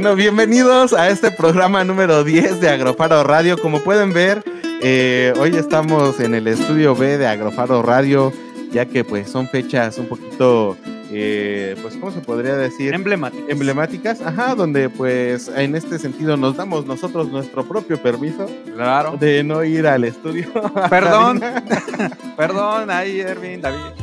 Bienvenidos a este programa número 10 de Agrofaro Radio. Como pueden ver, eh, hoy estamos en el estudio B de Agrofaro Radio, ya que pues son fechas un poquito, eh, pues, ¿cómo se podría decir? Emblemáticas. Emblemáticas, ajá, donde pues en este sentido nos damos nosotros nuestro propio permiso. Claro. De no ir al estudio. Perdón, perdón, ahí Erwin, David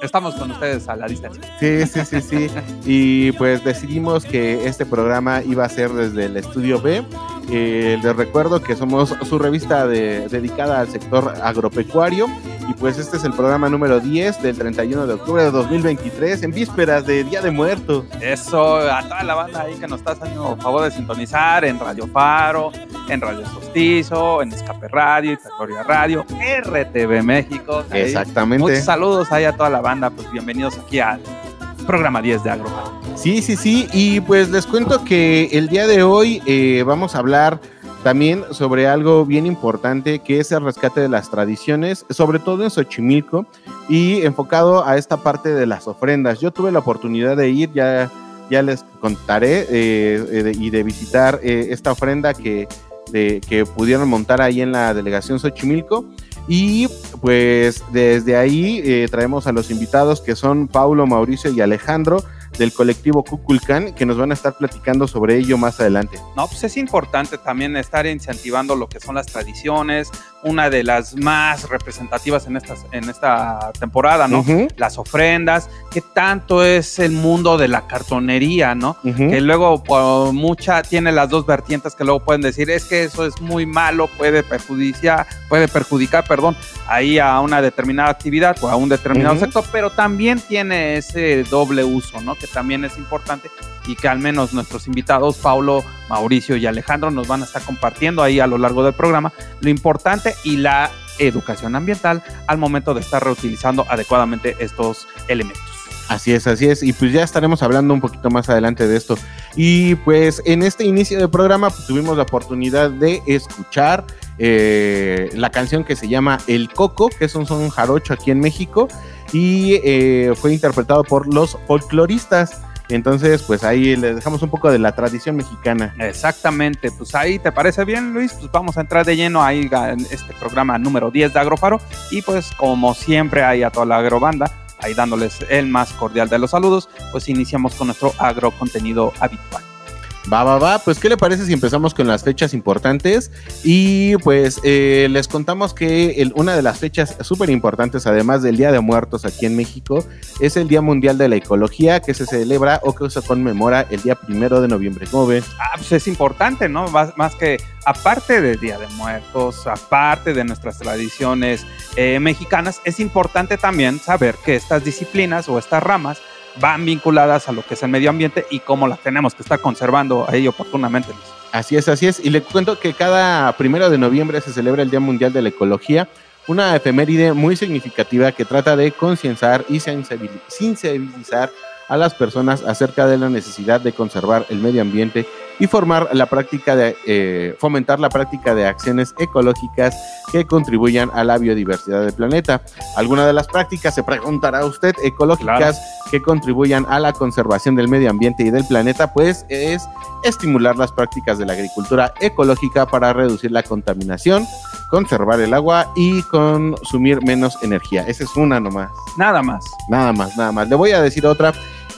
estamos con ustedes a la distancia. Sí, sí, sí, sí. y pues decidimos que este programa iba a ser desde el estudio B. Eh, les recuerdo que somos su revista dedicada al sector agropecuario y pues este es el programa número 10 del 31 de octubre de 2023 en vísperas de Día de Muertos. Eso, a toda la banda ahí que nos está haciendo favor de sintonizar en Radio Faro, en Radio Sostizo, en Escape Radio, Historia Radio, RTV México. Exactamente. Muchos saludos ahí a toda la banda, pues bienvenidos aquí al programa 10 de Agrofaro. Sí, sí, sí, y pues les cuento que el día de hoy eh, vamos a hablar también sobre algo bien importante que es el rescate de las tradiciones, sobre todo en Xochimilco y enfocado a esta parte de las ofrendas. Yo tuve la oportunidad de ir, ya, ya les contaré, eh, y de visitar eh, esta ofrenda que, que pudieron montar ahí en la delegación Xochimilco. Y pues desde ahí eh, traemos a los invitados que son Paulo, Mauricio y Alejandro del colectivo Cuculcán, que nos van a estar platicando sobre ello más adelante. No, pues es importante también estar incentivando lo que son las tradiciones, una de las más representativas en, estas, en esta temporada, ¿no? Las ofrendas, que tanto es el mundo de la cartonería, ¿no? Que luego por mucha tiene las dos vertientes que luego pueden decir, es que eso es muy malo, puede perjudicar, puede perjudicar, perdón, ahí a una determinada actividad o a un determinado sector, pero también tiene ese doble uso, ¿no? Que también es importante y que al menos nuestros invitados, Paulo, Mauricio y Alejandro, nos van a estar compartiendo ahí a lo largo del programa lo importante y la educación ambiental al momento de estar reutilizando adecuadamente estos elementos. Así es, así es. Y pues ya estaremos hablando un poquito más adelante de esto. Y pues en este inicio del programa pues, tuvimos la oportunidad de escuchar eh, la canción que se llama El Coco, que es un son jarocho aquí en México. Y eh, fue interpretado por los folcloristas. Entonces, pues ahí le dejamos un poco de la tradición mexicana. Exactamente, pues ahí te parece bien, Luis, pues vamos a entrar de lleno ahí en este programa número 10 de Agrofaro y pues como siempre ahí a toda la agrobanda, ahí dándoles el más cordial de los saludos, pues iniciamos con nuestro agrocontenido habitual. Va, va, va. Pues, ¿qué le parece si empezamos con las fechas importantes? Y pues eh, les contamos que una de las fechas súper importantes, además del Día de Muertos aquí en México, es el Día Mundial de la Ecología, que se celebra o que se conmemora el día primero de noviembre. ¿Cómo ven? Ah, pues es importante, ¿no? Más, más que aparte del Día de Muertos, aparte de nuestras tradiciones eh, mexicanas, es importante también saber que estas disciplinas o estas ramas van vinculadas a lo que es el medio ambiente y cómo las tenemos que estar conservando ahí oportunamente. Así es, así es. Y le cuento que cada primero de noviembre se celebra el Día Mundial de la Ecología, una efeméride muy significativa que trata de concienciar y sensibilizar a las personas acerca de la necesidad de conservar el medio ambiente y formar la práctica de, eh, fomentar la práctica de acciones ecológicas que contribuyan a la biodiversidad del planeta. Alguna de las prácticas, se preguntará usted, ecológicas que contribuyan a la conservación del medio ambiente y del planeta, pues es estimular las prácticas de la agricultura ecológica para reducir la contaminación, conservar el agua y consumir menos energía. Esa es una nomás. Nada más. Nada más, nada más. Le voy a decir otra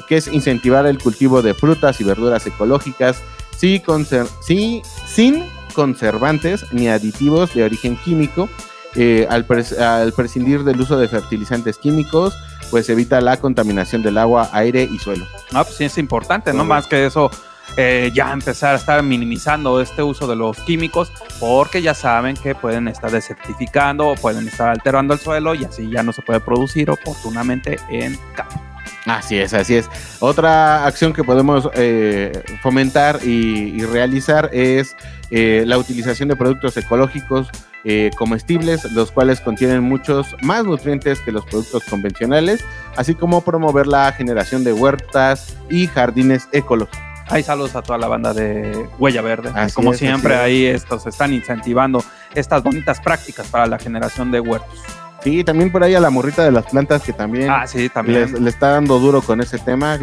que es incentivar el cultivo de frutas y verduras ecológicas sí, sin conservantes ni aditivos de origen químico. Eh, al, prescindir del uso de fertilizantes químicos, pues evita la contaminación del agua, aire y suelo. Ah, pues sí, es importante, no más que eso. Eh, ya empezar a estar minimizando este uso de los químicos porque ya saben que pueden estar desertificando o pueden estar alterando el suelo y así ya no se puede producir oportunamente en campo. Así es, así es. Otra acción que podemos eh, fomentar y, realizar es eh, la utilización de productos ecológicos eh, comestibles, los cuales contienen muchos más nutrientes que los productos convencionales, así como promover la generación de huertas y jardines ecológicos. Hay saludos a toda la banda de Huella Verde. Como siempre, ahí estos están incentivando estas bonitas prácticas para la generación de huertos. Sí, también por ahí a la morrita de las plantas que también, ah, sí, también. Le, está dando duro con ese tema,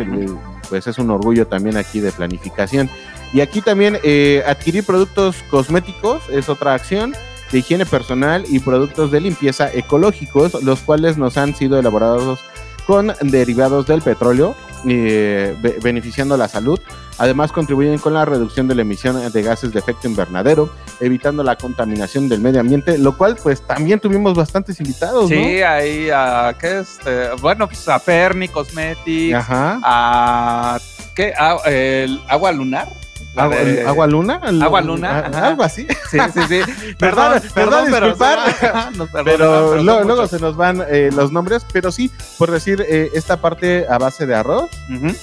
pues es un orgullo también aquí de planificación. Y aquí también eh, adquirir productos cosméticos es otra acción de higiene personal y productos de limpieza ecológicos, los cuales nos han sido elaborados con derivados del petróleo, eh, beneficiando la salud. Además, contribuyen con la reducción de la emisión de gases de efecto invernadero, evitando la contaminación del medio ambiente, lo cual, pues también tuvimos bastantes invitados. Sí, ahí a, ¿qué es? Este, bueno, pues a Fermi Cosmetics, Ajá. a, ¿qué? el agua lunar. Agua, Luna. Agua Luna. algo así. Sí, sí, sí. perdón, perdón, disculpar. Pero, luego, se nos van eh, los nombres. Pero sí, por decir, eh, esta parte a base de arroz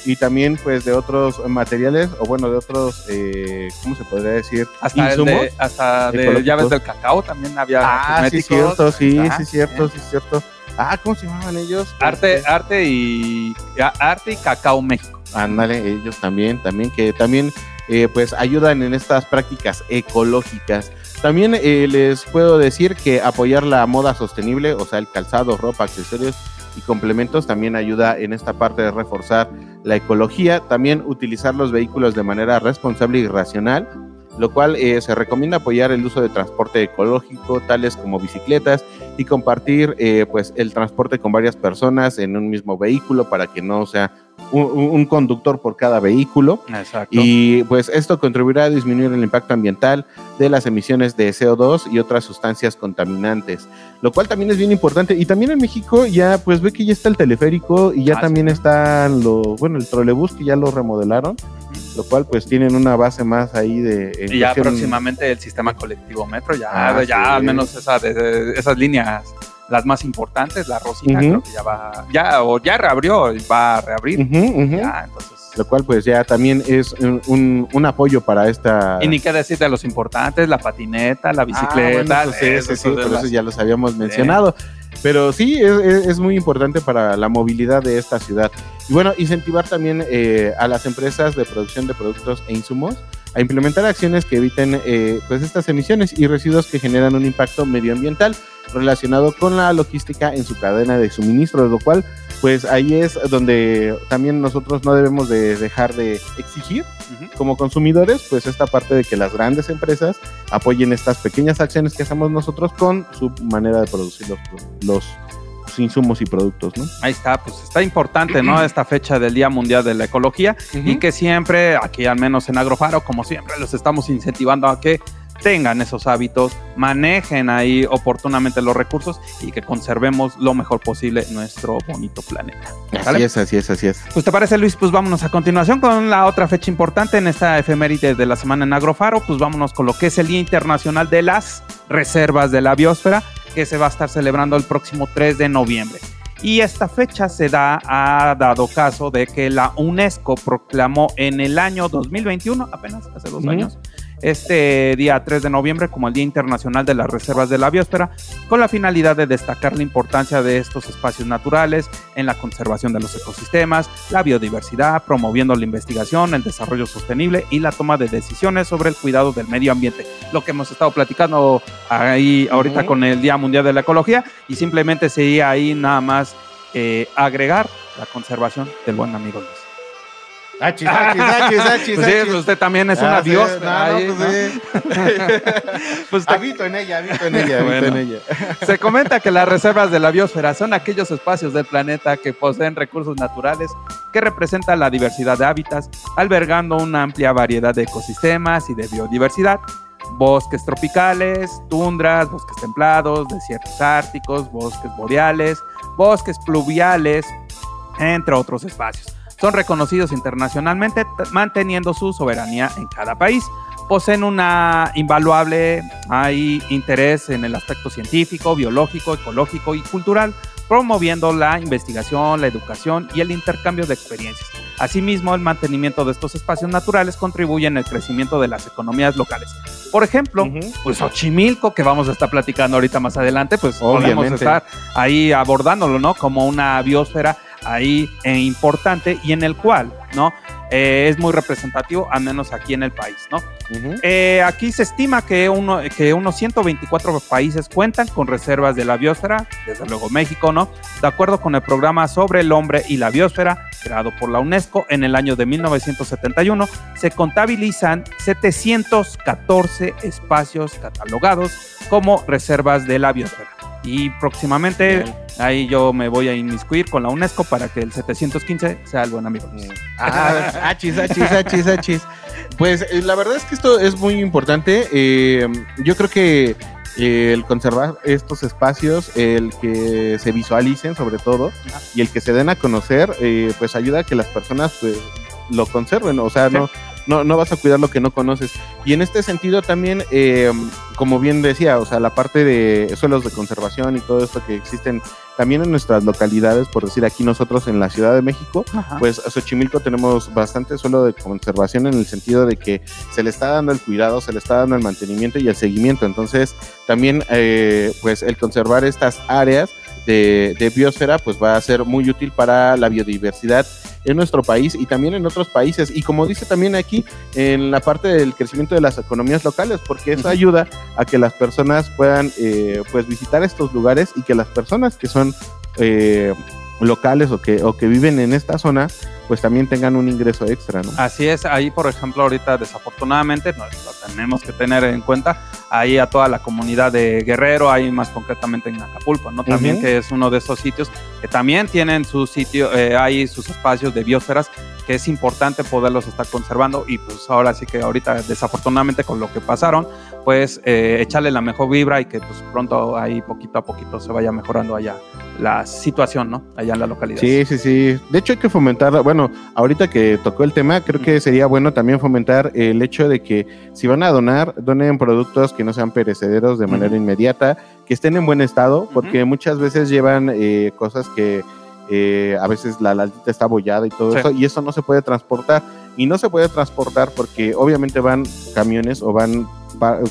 y también pues de otros materiales o bueno, de otros, eh, ¿cómo se podría decir? Hasta insumos. De, hasta de llaves del cacao también había. Ah, sí, cierto, sí, sí, cierto, sí, cierto. Ah, ¿cómo se llamaban ellos? Arte, este, arte y arte y cacao México. Ándale, ellos también, también que también eh, pues ayudan en estas prácticas ecológicas. También eh, les puedo decir que apoyar la moda sostenible, o sea, el calzado, ropa, accesorios y complementos también ayuda en esta parte de reforzar la ecología. También utilizar los vehículos de manera responsable y racional lo cual eh, se recomienda apoyar el uso de transporte ecológico, tales como bicicletas, y compartir pues el transporte con varias personas en un mismo vehículo para que no sea un, conductor por cada vehículo. Exacto. Y pues esto contribuirá a disminuir el impacto ambiental de las emisiones de CO2 y otras sustancias contaminantes, lo cual también es bien importante. Y también en México ya pues ve que ya está el teleférico y ya ah, también está lo, bueno, el trolebús que ya lo remodelaron. Lo cual pues tienen una base más ahí de... Y ya próximamente el sistema colectivo metro, ya, ah, ya al menos esa, esas líneas las más importantes, la Rosita creo que ya va, ya o ya reabrió, va a reabrir. Ya, entonces. Lo cual pues ya también es un, un, apoyo para esta... Y ni qué decir de los importantes, la patineta, la ah, bicicleta. pues sí, sí, por eso ya los habíamos mencionado. Pero sí, es, es, muy importante para la movilidad de esta ciudad. Y bueno, incentivar también eh, a las empresas de producción de productos e insumos a implementar acciones que eviten eh, pues estas emisiones y residuos que generan un impacto medioambiental relacionado con la logística en su cadena de suministro, lo cual pues ahí es donde también nosotros no debemos de dejar de exigir como consumidores pues esta parte de que las grandes empresas apoyen estas pequeñas acciones que hacemos nosotros con su manera de producir los, los insumos y productos, ¿no? Ahí está, pues está importante, ¿no? Esta fecha del Día Mundial de la Ecología y que siempre, aquí al menos en Agrofaro, como siempre, los estamos incentivando a que tengan esos hábitos, manejen ahí oportunamente los recursos y que conservemos lo mejor posible nuestro bonito planeta. Así es, así es, así es. Pues te parece Luis, pues vámonos a continuación con la otra fecha importante en esta efeméride de la semana en Agrofaro, pues vámonos con lo que es el Día Internacional de las Reservas de la Biosfera, que se va a estar celebrando el próximo 3 de noviembre. Y esta fecha se da, ha dado caso de que la UNESCO proclamó en el año 2021, apenas hace dos años, este día 3 de noviembre como el Día Internacional de las Reservas de la Biosfera, con la finalidad de destacar la importancia de estos espacios naturales en la conservación de los ecosistemas, la biodiversidad, promoviendo la investigación, el desarrollo sostenible y la toma de decisiones sobre el cuidado del medio ambiente. Lo que hemos estado platicando ahí ahorita con el Día Mundial de la Ecología y simplemente sería ahí nada más eh, agregar la conservación del buen amigo Luis. Achis, achis, achis, achis, pues sí, usted también es una diosa. No, no, pues, sí. pues habito en ella, habito en ella, bueno, habito en ella. Se comenta que las reservas de la biosfera son aquellos espacios del planeta que poseen recursos naturales que representan la diversidad de hábitats, albergando una amplia variedad de ecosistemas y de biodiversidad. Bosques tropicales, tundras, bosques templados, desiertos árticos, bosques boreales, bosques pluviales, entre otros espacios son reconocidos internacionalmente, manteniendo su soberanía en cada país. Poseen una invaluable hay interés en el aspecto científico, biológico, ecológico y cultural, promoviendo la investigación, la educación y el intercambio de experiencias. Asimismo, el mantenimiento de estos espacios naturales contribuye en el crecimiento de las economías locales. Por ejemplo, uh -huh. pues Xochimilco, que vamos a estar platicando ahorita más adelante, pues Obviamente. podemos estar ahí abordándolo, ¿no? Como una biosfera ahí eh, importante y en el cual, ¿no? Eh, es muy representativo, al menos aquí en el país, ¿no? Uh -huh. eh, aquí se estima que, uno, que unos 124 países cuentan con reservas de la biosfera, desde luego México, ¿no? De acuerdo con el programa sobre el hombre y la biosfera, creado por la UNESCO en el año de 1971, se contabilizan 714 espacios catalogados como reservas de la biosfera. Y próximamente Bien. ahí yo me voy a inmiscuir con la UNESCO para que el 715 sea el buen amigo. Ah, achis, achis, achis, achis. Pues eh, la verdad es que esto es muy importante. Eh, yo creo que eh, el conservar estos espacios, el que se visualicen sobre todo y el que se den a conocer, eh, pues ayuda a que las personas pues, lo conserven. O sea, sí. no, no, no vas a cuidar lo que no conoces. Y en este sentido también, eh, como bien decía, o sea, la parte de suelos de conservación y todo esto que existen también en nuestras localidades, por decir aquí nosotros en la Ciudad de México, Ajá. pues a Xochimilco tenemos bastante suelo de conservación en el sentido de que se le está dando el cuidado, se le está dando el mantenimiento y el seguimiento. Entonces, también, eh, pues el conservar estas áreas de, de, biosfera, pues va a ser muy útil para la biodiversidad en nuestro país y también en otros países. Y como dice también aquí, en la parte del crecimiento de las economías locales, porque eso uh -huh. ayuda a que las personas puedan eh, pues visitar estos lugares y que las personas que son eh, locales o que, o que viven en esta zona, pues también tengan un ingreso extra, ¿no? Así es, ahí por ejemplo ahorita desafortunadamente lo tenemos que tener en cuenta, ahí a toda la comunidad de Guerrero, ahí más concretamente en Acapulco, ¿no? También uh -huh. que es uno de esos sitios que también tienen su sitio, eh, hay sus espacios de biosferas que es importante poderlos estar conservando y pues ahora sí que ahorita desafortunadamente con lo que pasaron, pues eh, echarle la mejor vibra y que pues pronto ahí poquito a poquito se vaya mejorando allá la situación, ¿no? Allá en la localidad. Sí, sí, sí. De hecho hay que fomentar, bueno, ahorita que tocó el tema, creo que sería bueno también fomentar el hecho de que si van a donar, donen productos que no sean perecederos de manera uh -huh. inmediata, que estén en buen estado, porque uh -huh. muchas veces llevan eh, cosas que eh, a veces la latita está abollada y todo sí. eso, y eso no se puede transportar. Y no se puede transportar porque obviamente van camiones o van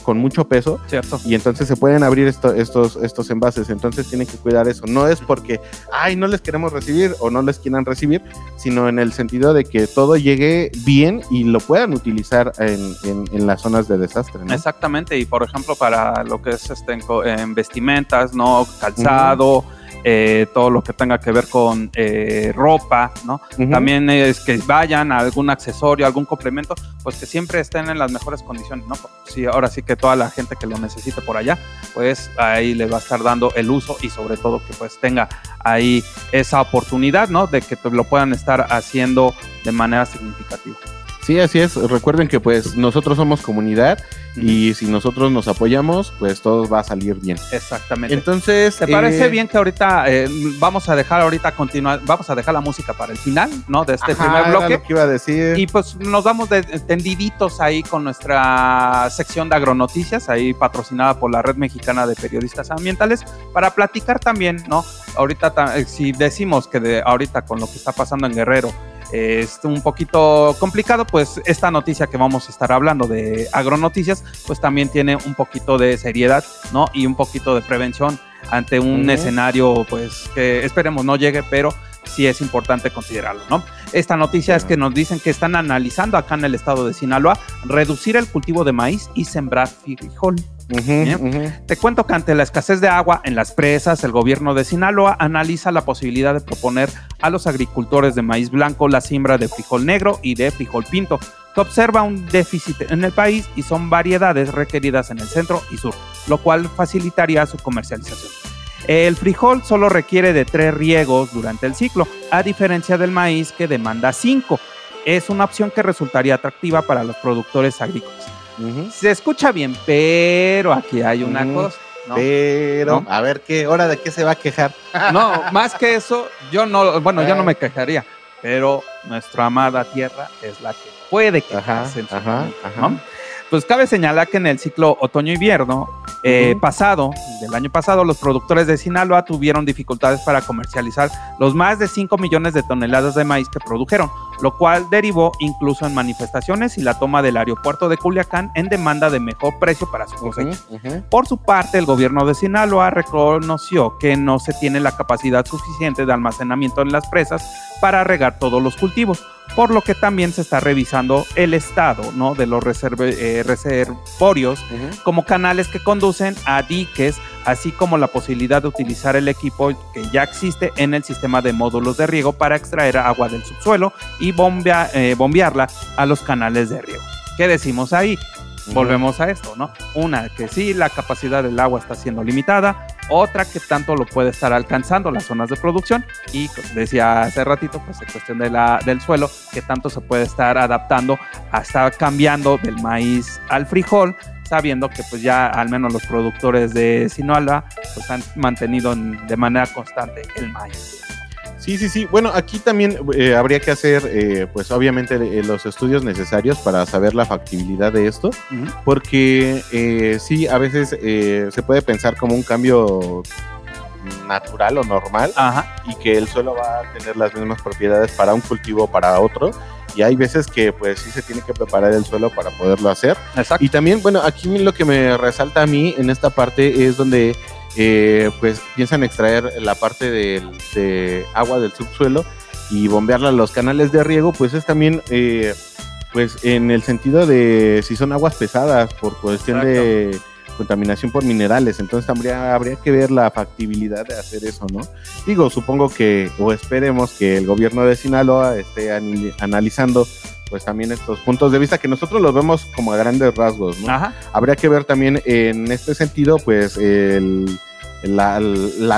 con mucho peso Cierto. y entonces se pueden abrir esto, estos, estos envases, entonces tienen que cuidar eso. No es porque, ay, no les queremos recibir o no les quieran recibir, sino en el sentido de que todo llegue bien y lo puedan utilizar en, en, en las zonas de desastre. ¿no? Exactamente, y por ejemplo para lo que es este, en vestimentas, no calzado. Uh -huh eh, todo lo que tenga que ver con eh, ropa, ¿no? También es que vayan a algún accesorio, algún complemento, pues que siempre estén en las mejores condiciones, ¿no? Sí, ahora sí que toda la gente que lo necesite por allá, pues ahí le va a estar dando el uso y sobre todo que pues tenga ahí esa oportunidad, ¿no? De que lo puedan estar haciendo de manera significativa. Sí, así es. Recuerden que pues nosotros somos comunidad y si nosotros nos apoyamos, pues todo va a salir bien. Exactamente. Entonces, ¿te parece eh, bien que ahorita eh, vamos a dejar ahorita continuar, vamos a dejar la música para el final, ¿no? De este primer bloque. Lo que iba a decir. Y pues nos vamos de, tendiditos ahí con nuestra sección de agronoticias, ahí patrocinada por la Red Mexicana de Periodistas Ambientales, para platicar también, ¿no? Ahorita, eh, si decimos que de ahorita con lo que está pasando en Guerrero, es un poquito complicado, pues esta noticia que vamos a estar hablando de agronoticias, pues también tiene un poquito de seriedad, ¿no? Y un poquito de prevención ante un escenario, pues que esperemos no llegue, pero sí es importante considerarlo, ¿no? Esta noticia es que nos dicen que están analizando acá en el estado de Sinaloa reducir el cultivo de maíz y sembrar frijol. Te cuento que ante la escasez de agua en las presas, el gobierno de Sinaloa analiza la posibilidad de proponer a los agricultores de maíz blanco la siembra de frijol negro y de frijol pinto, que observa un déficit en el país y son variedades requeridas en el centro y sur, lo cual facilitaría su comercialización. El frijol solo requiere de tres riegos durante el ciclo, a diferencia del maíz que demanda cinco. Es una opción que resultaría atractiva para los productores agrícolas. Se escucha bien, pero aquí hay una cosa. Pero, a ver qué, hora de qué se va a quejar. No, más que eso, yo no, bueno, yo no me quejaría, pero nuestra amada tierra es la que puede en su pues cabe señalar que en el ciclo otoño-invierno eh, pasado, del año pasado, los productores de Sinaloa tuvieron dificultades para comercializar los más de 5 millones de toneladas de maíz que produjeron, lo cual derivó incluso en manifestaciones y la toma del aeropuerto de Culiacán en demanda de mejor precio para su cosecha. Por su parte, el gobierno de Sinaloa reconoció que no se tiene la capacidad suficiente de almacenamiento en las presas para regar todos los cultivos por lo que también se está revisando el estado ¿no? de los eh, reservorios como canales que conducen a diques, así como la posibilidad de utilizar el equipo que ya existe en el sistema de módulos de riego para extraer agua del subsuelo y eh, bombearla a los canales de riego. ¿Qué decimos ahí? Volvemos a esto, ¿no? Una, que sí, la capacidad del agua está siendo limitada, otra que tanto lo puede estar alcanzando las zonas de producción y decía hace ratito, pues en cuestión del suelo, que tanto se puede estar adaptando hasta cambiando del maíz al frijol, sabiendo que pues ya al menos los productores de Sinaloa pues han mantenido de manera constante el maíz. Sí, sí, sí. Bueno, aquí también eh, habría que hacer, eh, pues obviamente, eh, los estudios necesarios para saber la factibilidad de esto, porque sí, a veces se puede pensar como un cambio natural o normal y que el suelo va a tener las mismas propiedades para un cultivo o para otro y hay veces que pues sí se tiene que preparar el suelo para poderlo hacer. Y también, bueno, aquí lo que me resalta a mí en esta parte es donde eh, pues piensan extraer la parte de agua del subsuelo y bombearla a los canales de riego, pues es también, eh, pues en el sentido de si son aguas pesadas por cuestión de contaminación por minerales, entonces habría, habría que ver la factibilidad de hacer eso, ¿no? Digo, supongo que, o esperemos que el gobierno de Sinaloa esté analizando pues también estos puntos de vista que nosotros los vemos como a grandes rasgos, ¿no? Habría que ver también en este sentido, pues, el, la,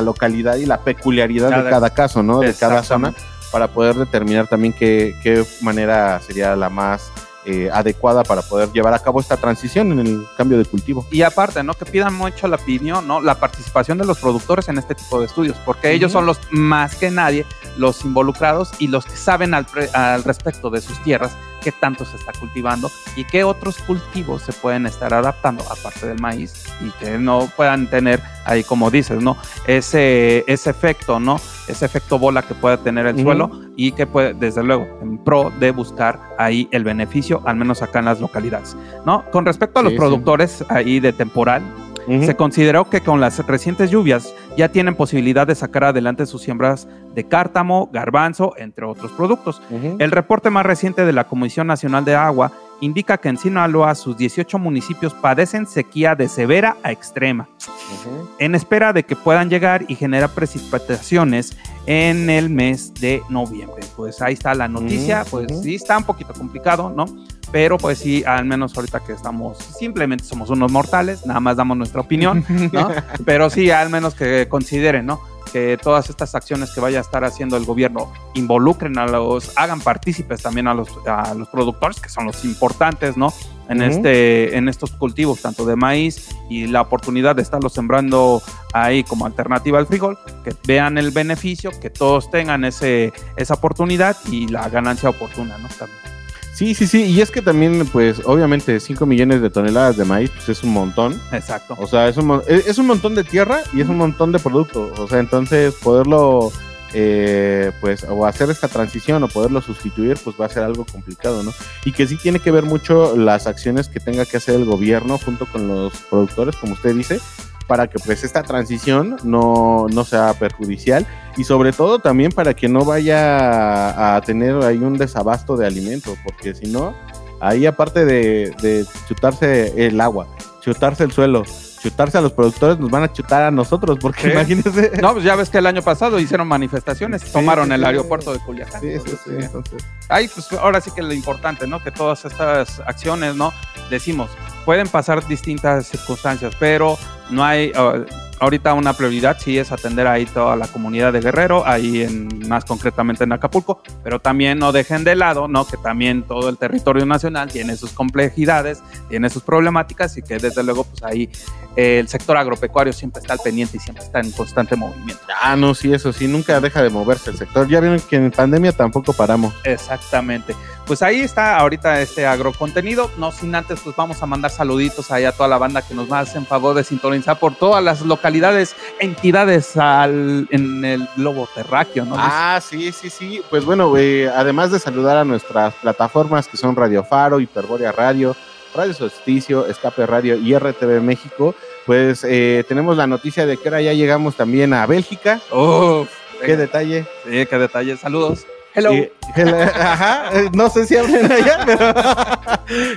localidad y la peculiaridad de cada caso, ¿no? De cada zona, para poder determinar también qué, qué manera sería la más eh, adecuada para poder llevar a cabo esta transición en el cambio de cultivo. Y aparte, ¿no? Que pidan mucho la opinión, ¿no? La participación de los productores en este tipo de estudios, porque ellos son los más que nadie los involucrados y los que saben al, al respecto de sus tierras qué tanto se está cultivando y qué otros cultivos se pueden estar adaptando aparte del maíz y que no puedan tener ahí como dices, ¿no? Ese, ese efecto, ¿no? Ese efecto bola que pueda tener el suelo y que puede, desde luego, en pro de buscar ahí el beneficio, al menos acá en las localidades, ¿no? Con respecto a los productores ahí de temporal, se consideró que con las recientes lluvias ya tienen posibilidad de sacar adelante sus siembras de cártamo, garbanzo, entre otros productos. El reporte más reciente de la Comisión Nacional de Agua indica que en Sinaloa sus 18 municipios padecen sequía de severa a extrema, en espera de que puedan llegar y generar precipitaciones en el mes de noviembre. Pues ahí está la noticia, pues sí está un poquito complicado, ¿no? Pero pues sí, al menos ahorita que estamos, simplemente somos unos mortales, nada más damos nuestra opinión, ¿no? Pero sí, al menos que consideren, ¿no? Que todas estas acciones que vaya a estar haciendo el gobierno involucren a los, hagan partícipes también a los, a los productores, que son los importantes, ¿no? En, este, en estos cultivos, tanto de maíz y la oportunidad de estarlo sembrando ahí como alternativa al frijol, que vean el beneficio, que todos tengan ese, esa oportunidad y la ganancia oportuna, ¿no? También. Sí, sí, sí, y es que también, pues, obviamente, 5 millones de toneladas de maíz, pues es un montón. Exacto. O sea, es un, es un montón de tierra y es un montón de producto. O sea, entonces poderlo, eh, pues, o hacer esta transición o poderlo sustituir, pues va a ser algo complicado, ¿no? Y que sí tiene que ver mucho las acciones que tenga que hacer el gobierno junto con los productores, como usted dice, para que pues esta transición no, no sea perjudicial y sobre todo también para que no vaya a, tener ahí un desabasto de alimentos, porque si no, ahí aparte de, chutarse el agua, chutarse el suelo, chutarse a los productores, nos van a chutar a nosotros, porque imagínense. No, pues ya ves que el año pasado hicieron manifestaciones, tomaron el aeropuerto de Culiacán. Sí, sí, sí. Entonces. Ahí, pues ahora sí que lo importante, ¿no? Que todas estas acciones, ¿no? Decimos, pueden pasar distintas circunstancias, pero no hay, ah, ahorita una prioridad sí es atender ahí toda la comunidad de Guerrero, ahí en, más concretamente en Acapulco, pero también no dejen de lado, ¿no? Que también todo el territorio nacional tiene sus complejidades, tiene sus problemáticas y que desde luego pues ahí el sector agropecuario siempre está al pendiente y siempre está en constante movimiento. Ah, no, sí, eso sí, nunca deja de moverse el sector. Ya vieron que en pandemia tampoco paramos. Exactamente. Pues ahí está ahorita este agrocontenido. No sin antes, pues vamos a mandar saluditos ahí a toda la banda que nos va a hacer favor de sintonizar por todas las localidades, entidades al, en el globo terráqueo, ¿no? Ah, sí, sí, sí. Pues bueno, además de saludar a nuestras plataformas que son Radio Faro, Hiperborea Radio, Radio Solsticio, Escape Radio y RTV México, pues eh, tenemos la noticia de que ahora ya llegamos también a Bélgica. ¡Oh! ¡Qué detalle! Sí, qué detalle. Saludos. Hello. ajá, eh, no sé si hablan allá, pero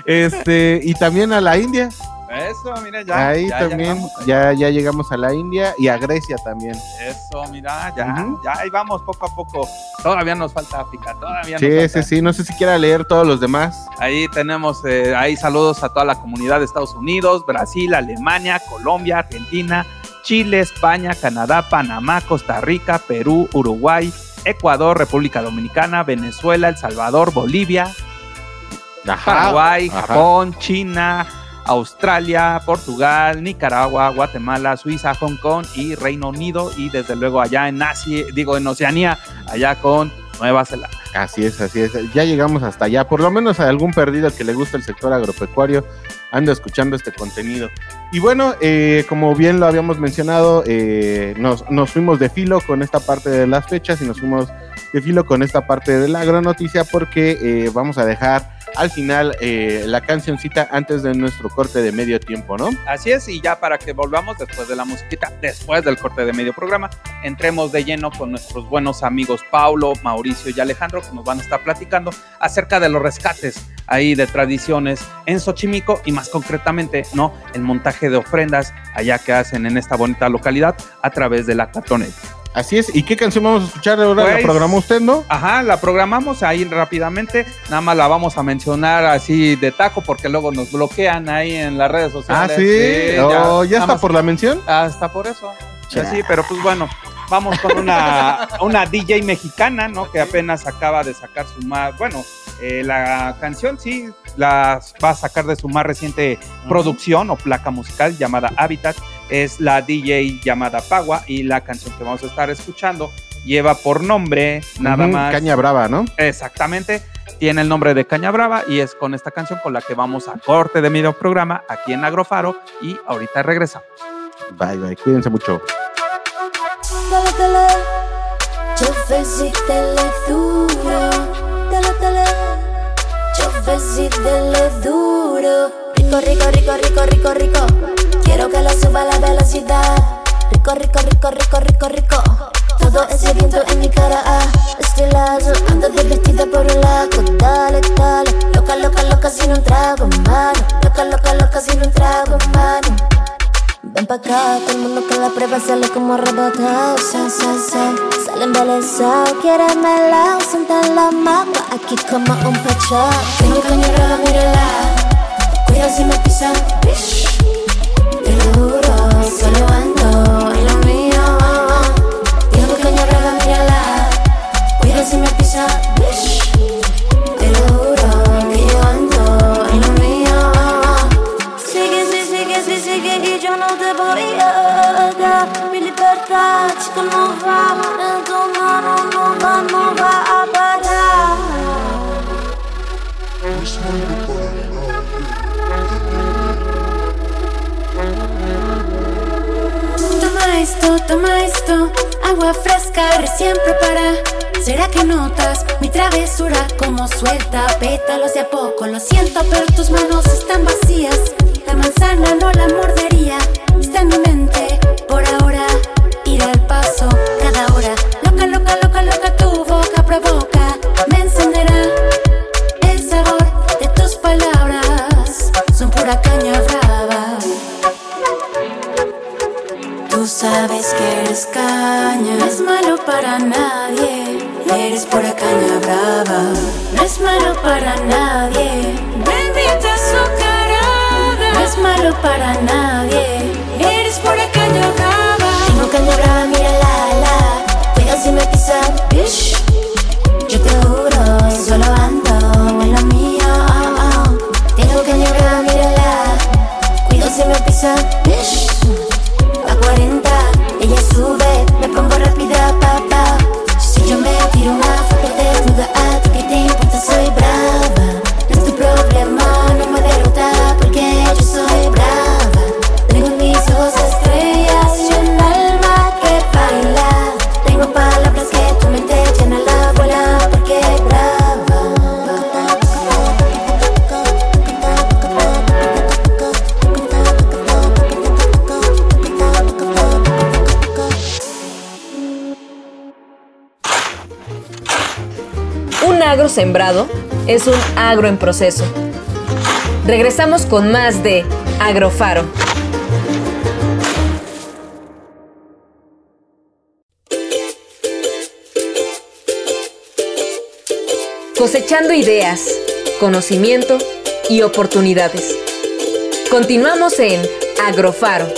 este, y también a la India. Eso, mira, ya. Ahí también, ya, ya llegamos a la India y a Grecia también. Eso, mira, ya, ya ahí vamos poco a poco. Todavía nos falta África, todavía sí, nos falta. Sí, sí, no sé si quiera leer todos los demás. Ahí tenemos, eh, ahí saludos a toda la comunidad de Estados Unidos, Brasil, Alemania, Colombia, Argentina, Chile, España, Canadá, Panamá, Costa Rica, Perú, Uruguay, Ecuador, República Dominicana, Venezuela, El Salvador, Bolivia, Paraguay, Japón, China, Australia, Portugal, Nicaragua, Guatemala, Suiza, Hong Kong y Reino Unido y desde luego allá en Asia, digo en Oceanía, allá con Nueva Zelanda. Así es, así es. Ya llegamos hasta allá. Por lo menos a algún perdido que le gusta el sector agropecuario anda escuchando este contenido. Y bueno, eh, como bien lo habíamos mencionado, eh, nos, nos, fuimos de filo con esta parte de las fechas y nos fuimos de filo con esta parte de la gran noticia porque eh, vamos a dejar al final eh, la cancioncita antes de nuestro corte de medio tiempo, ¿no? Así es, y ya para que volvamos después de la musiquita, después del corte de medio programa, entremos de lleno con nuestros buenos amigos Paulo, Mauricio y Alejandro, que nos van a estar platicando acerca de los rescates ahí de tradiciones en Xochimilco y más concretamente, ¿no? El montaje de ofrendas allá que hacen en esta bonita localidad a través de la cartoneta. Así es. ¿Y qué canción vamos a escuchar ahora? ¿La pues, programó usted, no? Ajá, la programamos ahí rápidamente. Nada más la vamos a mencionar así de taco porque luego nos bloquean ahí en las redes sociales. Ah, sí. Oh, ya, está por la mención. Ah, está por eso. Sí, pero pues bueno, vamos con una, una DJ mexicana, ¿no? Que apenas acaba de sacar su más, bueno, eh, la canción sí la va a sacar de su más reciente producción o placa musical llamada Habitat. Es la DJ llamada Pagua y la canción que vamos a estar escuchando lleva por nombre nada más. Caña Brava, ¿no? Exactamente. Tiene el nombre de Caña Brava y es con esta canción con la que vamos a corte de medio programa aquí en Agrofaro y ahorita regresamos. Bye, bye. Cuídense mucho. dele duro. Rico, rico, rico, rico, rico, rico. Quiero que lo suba la velocidad. Rico, rico, rico, rico, rico, rico. Todo ese viento en mi cara, ah, estilazo. Ando desvestida por un lago, dale, dale. Loca, loca, loca, sin un trago mano. Loca, loca, loca, sin un trago mano. Ven pa' acá, todo el mundo que la prueba sale como rebotado, sa, sa, sa. Sale embelesado, quiéreme la, senta la mapa, aquí como un pachá. Tengo caña roja, mírala, cuida si me pisan, bitch yo ando en lo mío. Sigue, sí, sigue, sí, sigue y yo no te a dar mi libertad. Toma esto, toma esto, agua fresca recién prepara. ¿Será que notas mi travesura como suelta pétalos de a poco? Lo siento, pero tus manos están vacías. La manzana no la mordería. Está en mi mente por ahora. Ir al paso cada hora. No es malo para nadie. Eres pura caña brava, no es malo para nadie. Bendita azucarada, no es malo para nadie. Eres pura caña brava. Sembrado es un agro en proceso. Regresamos con más de Agrofaro. Cosechando ideas, conocimiento y oportunidades. Continuamos en Agrofaro.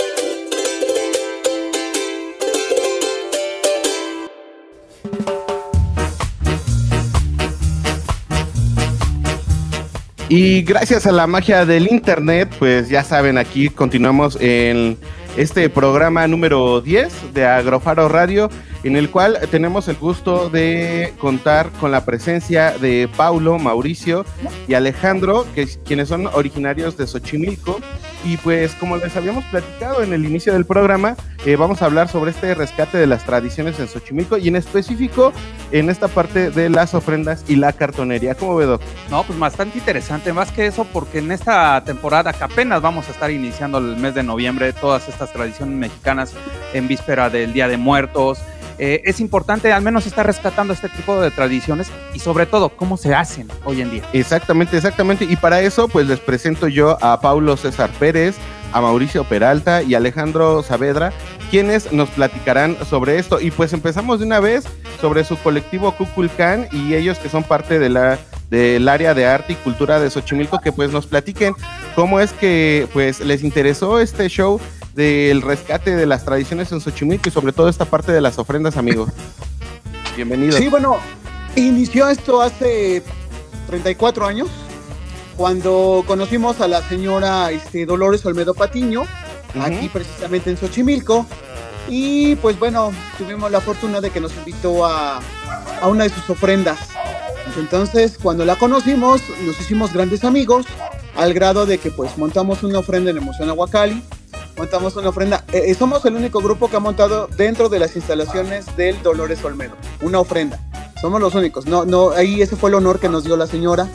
Y gracias a la magia del internet, pues ya saben, aquí continuamos en este programa número 10 de Agrofaro Radio, en el cual tenemos el gusto de contar con la presencia de Paulo, Mauricio y Alejandro, que, quienes son originarios de Xochimilco. Y pues como les habíamos platicado en el inicio del programa, eh, vamos a hablar sobre este rescate de las tradiciones en Xochimilco y en específico en esta parte de las ofrendas y la cartonería. ¿Cómo ve, Doc? No, pues bastante interesante, más que eso, porque en esta temporada que apenas vamos a estar iniciando el mes de noviembre, todas estas tradiciones mexicanas en víspera del Día de Muertos, eh, es importante al menos estar rescatando este tipo de tradiciones y sobre todo cómo se hacen hoy en día. Exactamente, exactamente. Y para eso, pues les presento yo a Paulo César Pérez, a Mauricio Peralta y Alejandro Saavedra, quienes nos platicarán sobre esto. Y pues empezamos de una vez sobre su colectivo Cuculcán y ellos que son parte de la del área de arte y cultura de Xochimilco, que pues nos platiquen cómo es que pues les interesó este show del rescate de las tradiciones en Xochimilco y sobre todo esta parte de las ofrendas, amigos. Bienvenidos. Sí, bueno, inició esto hace 34 años, cuando conocimos a la señora este, Dolores Olmedo Patiño, aquí precisamente en Xochimilco, y pues bueno, tuvimos la fortuna de que nos invitó a, a una de sus ofrendas. Entonces, cuando la conocimos, nos hicimos grandes amigos, al grado de que pues montamos una ofrenda en Emoción Aguacali, montamos una ofrenda, eh, eh, somos el único grupo que ha montado dentro de las instalaciones del Dolores Olmedo, una ofrenda. Somos los únicos, no, no, ahí ese fue el honor que nos dio la señora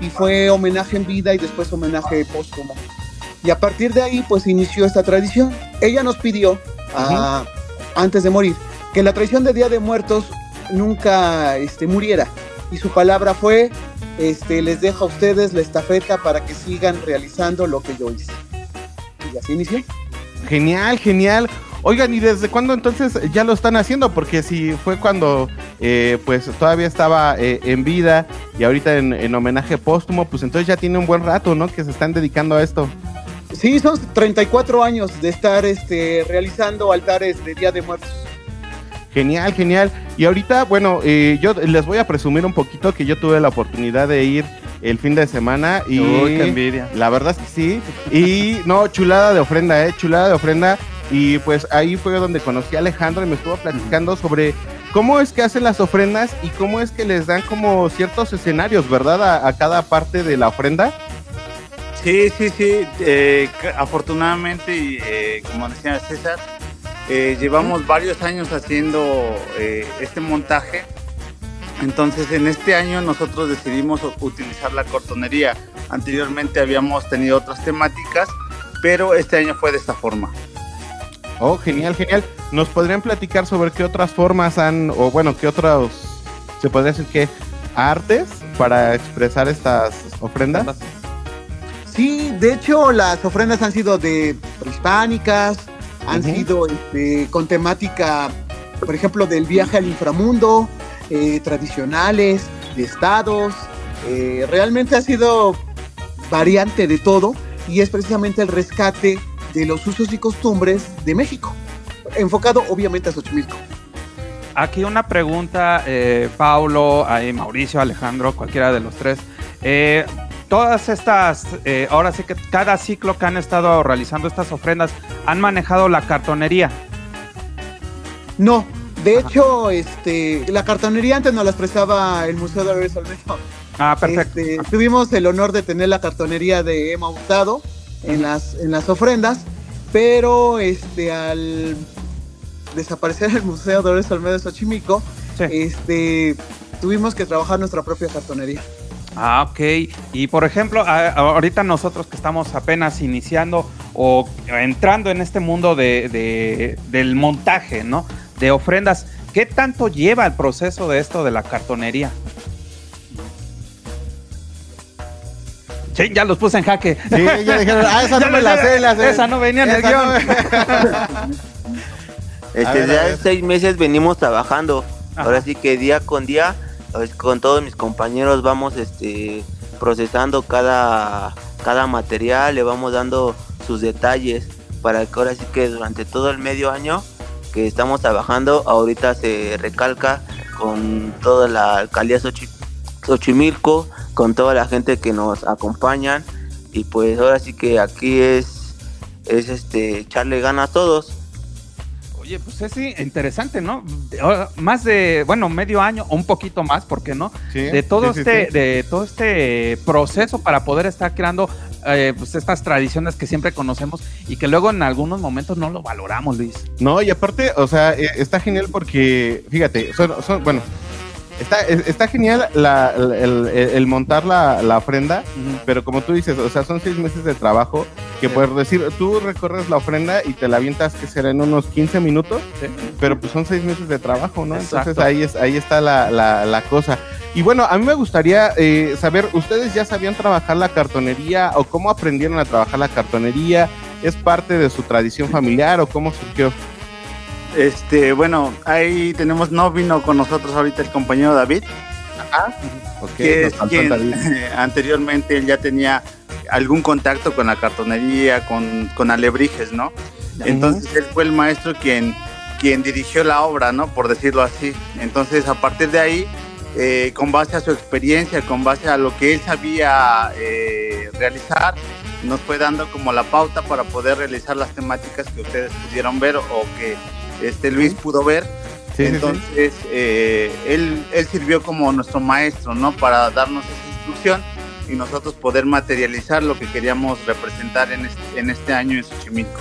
y fue homenaje en vida y después homenaje póstumo. Y a partir de ahí pues inició esta tradición. Ella nos pidió, ah, antes de morir, que la tradición de Día de Muertos nunca este, muriera. Y su palabra fue, este, les dejo a ustedes la estafeta para que sigan realizando lo que yo hice. Y así inició. Genial, genial. Oigan, ¿y desde cuándo entonces ya lo están haciendo? Porque si fue cuando eh, pues todavía estaba eh, en vida y ahorita en, homenaje póstumo, pues entonces ya tiene un buen rato, ¿no? Que se están dedicando a esto. Sí, son 34 años de estar este, realizando altares de Día de Muertos. Genial, genial. Y ahorita, bueno, eh, yo les voy a presumir un poquito que yo tuve la oportunidad de ir el fin de semana y Uy, qué envidia. la verdad es que sí. Y no, chulada de ofrenda, eh, chulada de ofrenda. Y pues ahí fue donde conocí a Alejandro y me estuvo platicando sobre cómo es que hacen las ofrendas y cómo es que les dan como ciertos escenarios, ¿verdad? A, cada parte de la ofrenda. Sí, sí, sí. Eh, afortunadamente, y, eh, como decía César, eh, llevamos varios años haciendo este montaje. Entonces, en este año nosotros decidimos utilizar la cortonería. Anteriormente habíamos tenido otras temáticas, pero este año fue de esta forma. Oh, genial, genial. ¿Nos podrían platicar sobre qué otras formas han, o bueno, qué otros, se podría decir que, artes para expresar estas ofrendas? Sí, de hecho las ofrendas han sido de prehispánicas, han sido este, con temática, por ejemplo, del viaje al inframundo, eh, tradicionales, de estados. Eh, realmente ha sido variante de todo y es precisamente el rescate de los usos y costumbres de México, enfocado obviamente a Xochimilco. Aquí una pregunta, eh, Paulo, ahí Mauricio, Alejandro, cualquiera de los tres. Eh, todas estas, eh, ahora sí que cada ciclo que han estado realizando estas ofrendas, ¿han manejado la cartonería? No, de hecho, este, la cartonería antes nos las prestaba el Museo de Árboles Ah, perfecto. Este, tuvimos el honor de tener la cartonería de Emma Hurtado en las, en las ofrendas, pero este, al desaparecer el Museo Dolores Olmedo de Xochimilco, este, tuvimos que trabajar nuestra propia cartonería. Ah, ok. Y por ejemplo, ahorita nosotros que estamos apenas iniciando o entrando en este mundo de, del montaje, ¿no? De ofrendas, ¿qué tanto lleva el proceso de esto de la cartonería? Sí, ya los puse en jaque. Sí, ya dijeron, ah, esa no me la sé, Esa no venía en el guion. este, ya seis meses venimos trabajando. Ahora sí que día con día, pues, con todos mis compañeros vamos este, procesando cada, cada material, le vamos dando sus detalles para que ahora sí que durante todo el medio año que estamos trabajando, ahorita se recalca con toda la alcaldía Xochimilco, con toda la gente que nos acompañan y pues ahora sí que aquí es es este echarle ganas a todos. Oye, pues es interesante, ¿no? Más de, bueno, medio año o un poquito más, ¿por qué no? de todo este, de todo este proceso para poder estar creando eh, pues estas tradiciones que siempre conocemos y que luego en algunos momentos no lo valoramos, Luis. No, y aparte, o sea, eh, está genial porque, fíjate, son, son bueno, Está, está genial el, montar la, ofrenda, pero como tú dices, o sea, son seis meses de trabajo que puedes decir, tú recorres la ofrenda y te la avientas que será en unos 15 minutos, pero pues son seis meses de trabajo, ¿no? Entonces ahí, es, ahí está la, cosa. Y bueno, a mí me gustaría eh, saber, ¿ustedes ya sabían trabajar la cartonería o cómo aprendieron a trabajar la cartonería? ¿Es parte de su tradición familiar o cómo surgió? Este, bueno, ahí tenemos, no vino con nosotros ahorita el compañero David. Ajá. que es quien anteriormente él ya tenía algún contacto con la cartonería, con, con alebrijes, ¿no? Entonces él fue el maestro quien, quien dirigió la obra, ¿no? Por decirlo así. Entonces a partir de ahí, eh, con base a su experiencia, con base a lo que él sabía eh, realizar, nos fue dando como la pauta para poder realizar las temáticas que ustedes pudieron ver o que este Luis pudo ver. Entonces, eh, él, él sirvió como nuestro maestro, ¿no? Para darnos esa instrucción y nosotros poder materializar lo que queríamos representar en este, en este año en Xochimilco.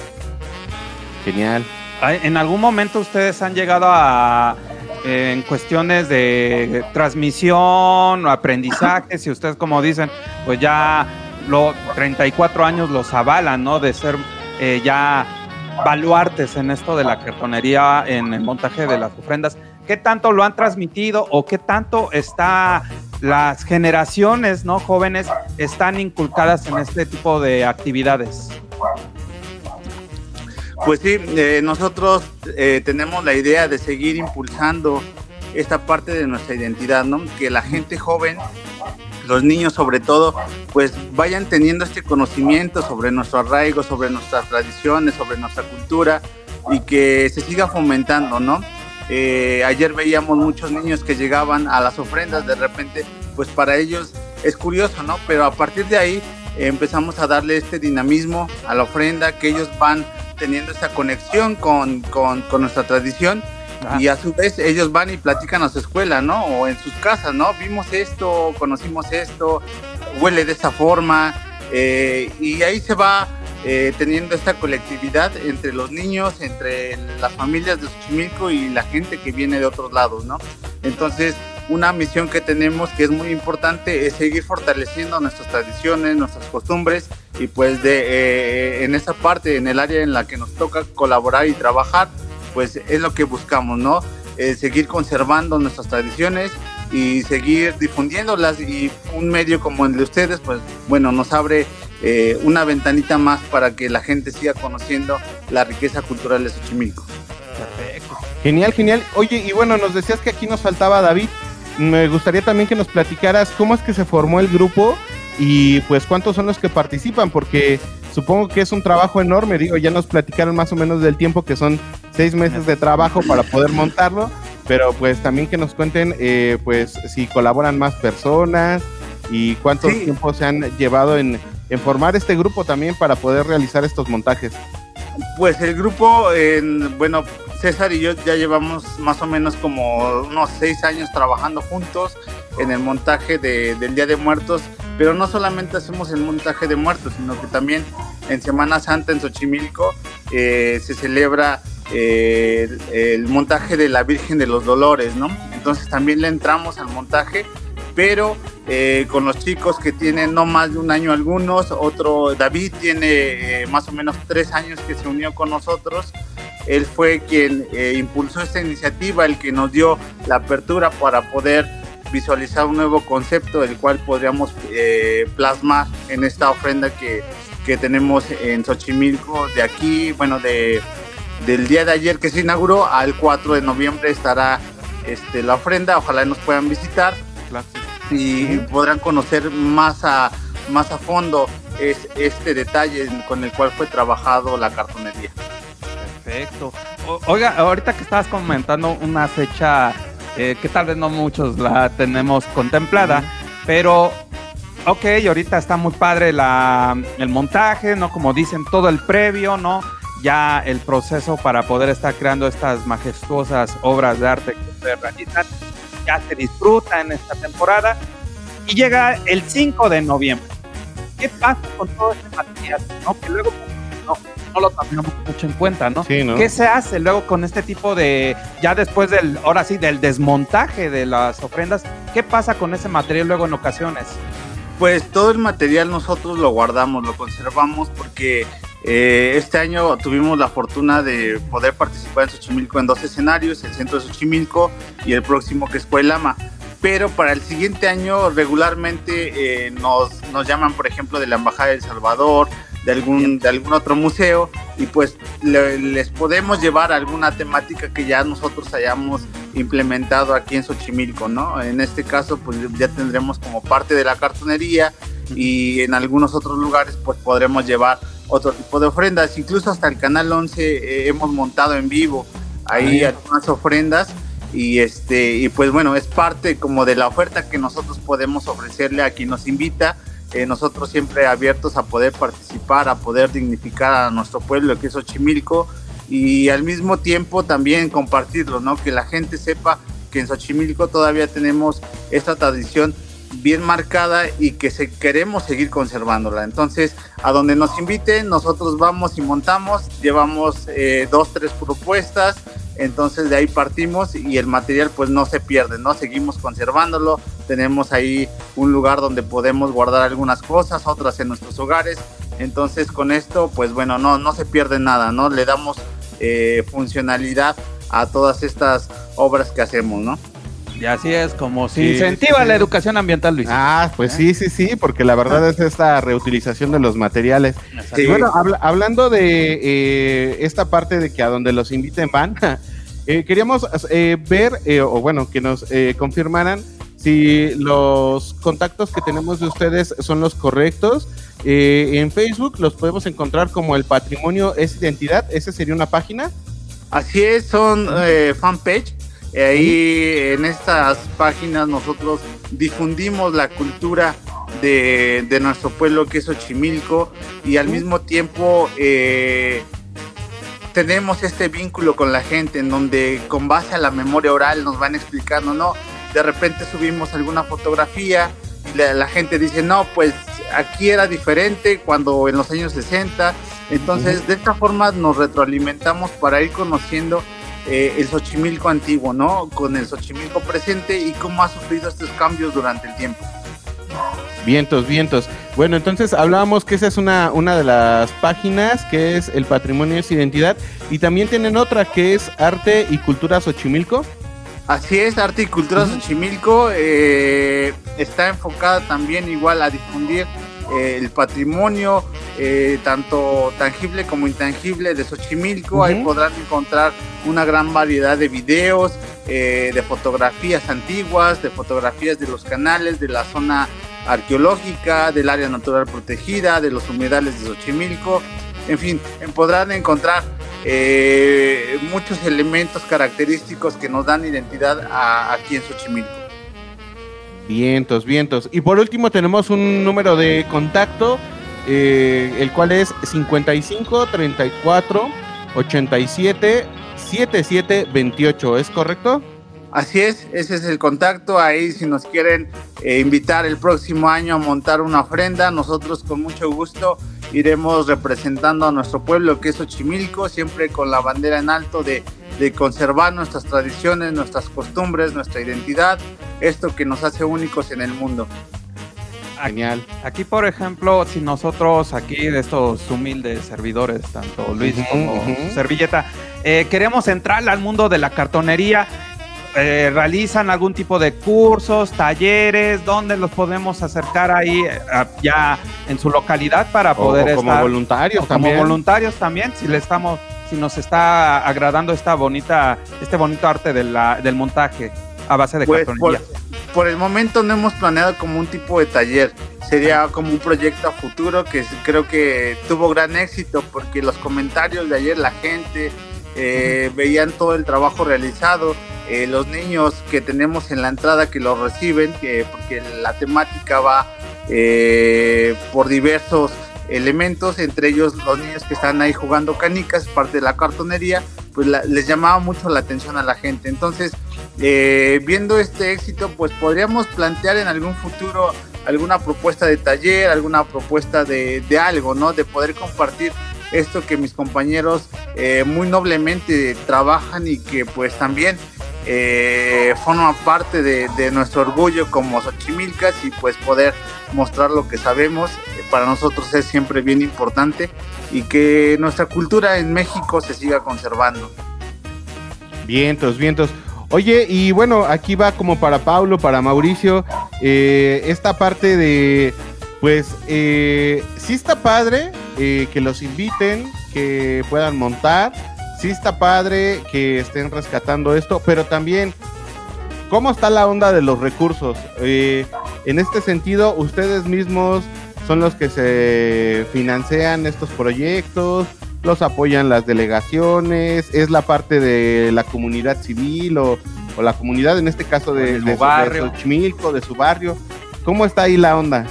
Genial. ¿En algún momento ustedes han llegado a, en cuestiones de transmisión o aprendizaje, si ustedes como dicen, pues ya los 34 años los avalan, ¿no? De ser eh, ya baluartes en esto de la cartonería, en el montaje de las ofrendas. ¿Qué tanto lo han transmitido o qué tanto está las generaciones no jóvenes están inculcadas en este tipo de actividades? Pues sí, eh, nosotros eh, tenemos la idea de seguir impulsando esta parte de nuestra identidad, ¿no? Que la gente joven, los niños sobre todo, pues vayan teniendo este conocimiento sobre nuestro arraigo, sobre nuestras tradiciones, sobre nuestra cultura y que se siga fomentando, ¿no? Eh, ayer veíamos muchos niños que llegaban a las ofrendas, de repente, pues para ellos es curioso, ¿no? Pero a partir de ahí empezamos a darle este dinamismo a la ofrenda, que ellos van teniendo esa conexión con, con, con nuestra tradición y a su vez ellos van y platican a su escuela, ¿no? O en sus casas, ¿no? Vimos esto, conocimos esto, huele de esta forma eh, y ahí se va eh, teniendo esta colectividad entre los niños, entre las familias de Xochimilco y la gente que viene de otros lados, ¿no? Entonces, una misión que tenemos que es muy importante es seguir fortaleciendo nuestras tradiciones, nuestras costumbres y pues de, eh, en esa parte, en el área en la que nos toca colaborar y trabajar, pues es lo que buscamos, ¿no? Eh, seguir conservando nuestras tradiciones y seguir difundiéndolas y un medio como el de ustedes, pues bueno, nos abre eh, una ventanita más para que la gente siga conociendo la riqueza cultural de Xochimilco. Perfecto. Genial, genial. Oye, y bueno, nos decías que aquí nos faltaba David. Me gustaría también que nos platicaras cómo es que se formó el grupo y pues cuántos son los que participan, porque supongo que es un trabajo enorme, digo, ya nos platicaron más o menos del tiempo que son seis meses de trabajo para poder montarlo, pero pues también que nos cuenten eh, pues si colaboran más personas y cuánto tiempo se han llevado en, en formar este grupo también para poder realizar estos montajes. Pues el grupo, en, bueno, César y yo ya llevamos más o menos como unos seis años trabajando juntos en el montaje de, del Día de Muertos, pero no solamente hacemos el montaje de muertos, sino que también en Semana Santa en Xochimilco eh, se celebra eh, el, montaje de la Virgen de los Dolores, ¿no? Entonces también le entramos al montaje, pero eh, con los chicos que tienen no más de un año algunos, otro, David tiene más o menos tres años que se unió con nosotros, él fue quien impulsó esta iniciativa, el que nos dio la apertura para poder visualizar un nuevo concepto, el cual podríamos plasmar en esta ofrenda que, que tenemos en Xochimilco de aquí, bueno, de del día de ayer que se inauguró al 4 de noviembre estará este, la ofrenda. Ojalá nos puedan visitar y podrán conocer más a, más a fondo es, este detalle con el cual fue trabajado la cartonería. Perfecto. oiga, ahorita que estabas comentando una fecha eh, que tal vez no muchos la tenemos contemplada, pero ok, ahorita está muy padre la, el montaje, ¿no? Como dicen, todo el previo, ¿no? ya el proceso para poder estar creando estas majestuosas obras de arte que se realizan ya se disfruta en esta temporada y llega el 5 de noviembre. ¿Qué pasa con todo este material? ¿no? Que luego no, lo tomamos mucho en cuenta, ¿no? ¿Qué se hace luego con este tipo de, ya después del, ahora sí, del desmontaje de las ofrendas? ¿Qué pasa con ese material luego en ocasiones? Pues todo el material nosotros lo guardamos, lo conservamos porque eh, este año tuvimos la fortuna de poder participar en Xochimilco en dos escenarios, el centro de Xochimilco y el próximo que es Coelama. Pero para el siguiente año regularmente eh, nos, nos llaman, por ejemplo, de la Embajada de El Salvador, de algún, de algún otro museo y pues les podemos llevar alguna temática que ya nosotros hayamos implementado aquí en Xochimilco, ¿no? En este caso pues ya tendremos como parte de la cartonería y en algunos otros lugares pues podremos llevar otro tipo de ofrendas. Incluso hasta el Canal 11 eh, hemos montado en vivo ahí algunas ofrendas y este y pues bueno, es parte como de la oferta que nosotros podemos ofrecerle a quien nos invita. Eh, nosotros siempre abiertos a poder participar, a poder dignificar a nuestro pueblo que es Xochimilco y al mismo tiempo también compartirlo, ¿no? Que la gente sepa que en Xochimilco todavía tenemos esta tradición bien marcada y que se, queremos seguir conservándola. Entonces, a donde nos inviten, nosotros vamos y montamos, llevamos eh, dos, tres propuestas, entonces de ahí partimos y el material pues no se pierde, ¿no? Seguimos conservándolo, tenemos ahí un lugar donde podemos guardar algunas cosas, otras en nuestros hogares, entonces con esto pues bueno, no, no se pierde nada, ¿no? Le damos eh, funcionalidad a todas estas obras que hacemos, ¿no? Y así es como se incentiva la educación ambiental, Luis. Ah, pues sí, sí, sí, porque la verdad es esta reutilización de los materiales. Y bueno, hablando de eh, esta parte de que a donde los inviten van, eh, queríamos eh, ver, o bueno, que nos confirmaran si los contactos que tenemos de ustedes son los correctos. en Facebook los podemos encontrar como el patrimonio es identidad, esa sería una página. Así es, son fanpage Ahí en estas páginas nosotros difundimos la cultura de, nuestro pueblo que es Xochimilco y al mismo tiempo eh, tenemos este vínculo con la gente en donde con base a la memoria oral nos van explicando, ¿no? De repente subimos alguna fotografía y la, gente dice, no, pues aquí era diferente cuando en los años 60. Entonces, de esta forma nos retroalimentamos para ir conociendo eh, el Xochimilco antiguo, ¿no? Con el Xochimilco presente y cómo ha sufrido estos cambios durante el tiempo. Vientos, vientos. Bueno, entonces hablábamos que esa es una, una de las páginas, que es el patrimonio es identidad, y también tienen otra que es arte y cultura Xochimilco. Así es, arte y cultura Xochimilco eh, está enfocada también igual a difundir eh, el patrimonio eh, tanto tangible como intangible de Xochimilco. Ahí podrán encontrar una gran variedad de videos, eh, de fotografías antiguas, de fotografías de los canales, de la zona arqueológica, del área natural protegida, de los humedales de Xochimilco. En fin, podrán encontrar muchos elementos característicos que nos dan identidad aquí en Xochimilco. Vientos, vientos. Y por último tenemos un número de contacto, eh, el cual es 55 34 87 77 28, ¿es correcto? Así es, ese es el contacto. Ahí si nos quieren eh, invitar el próximo año a montar una ofrenda, nosotros con mucho gusto iremos representando a nuestro pueblo que es Ochimilco, siempre con la bandera en alto de de conservar nuestras tradiciones, nuestras costumbres, nuestra identidad, esto que nos hace únicos en el mundo. Genial. Aquí, por ejemplo, si nosotros aquí de estos humildes servidores, tanto Luis como Servilleta, eh, queremos entrar al mundo de la cartonería, eh, realizan algún tipo de cursos, talleres, ¿dónde los podemos acercar ahí eh, ya en su localidad para poder estar como voluntarios también. Como voluntarios también, si le estamos si nos está agradando esta bonita, este bonito arte de la, del montaje a base de pues, Por, el momento no hemos planeado como un tipo de taller, sería como un proyecto a futuro que creo que tuvo gran éxito porque los comentarios de ayer la gente eh, veían todo el trabajo realizado, eh, los niños que tenemos en la entrada que lo reciben, que, porque la temática va eh, por diversos elementos, entre ellos los niños que están ahí jugando canicas, parte de la cartonería, pues les llamaba mucho la atención a la gente. Entonces, eh, viendo este éxito, pues podríamos plantear en algún futuro alguna propuesta de taller, alguna propuesta de, algo, ¿no? De poder compartir esto que mis compañeros eh, muy noblemente trabajan y que pues también eh, forma parte de, nuestro orgullo como Xochimilcas y pues poder mostrar lo que sabemos eh, para nosotros es siempre bien importante y que nuestra cultura en México se siga conservando. Vientos, vientos. Oye, y bueno, aquí va como para Paulo, para Mauricio, eh, esta parte de, pues, eh, sí está padre que los inviten, que puedan montar, sí está padre que estén rescatando esto, pero también, ¿cómo está la onda de los recursos? Eh, en este sentido, ustedes mismos son los que se financian estos proyectos, los apoyan las delegaciones, es la parte de la comunidad civil o, la comunidad, en este caso de, de, su barrio. de de su barrio. ¿Cómo está ahí la onda?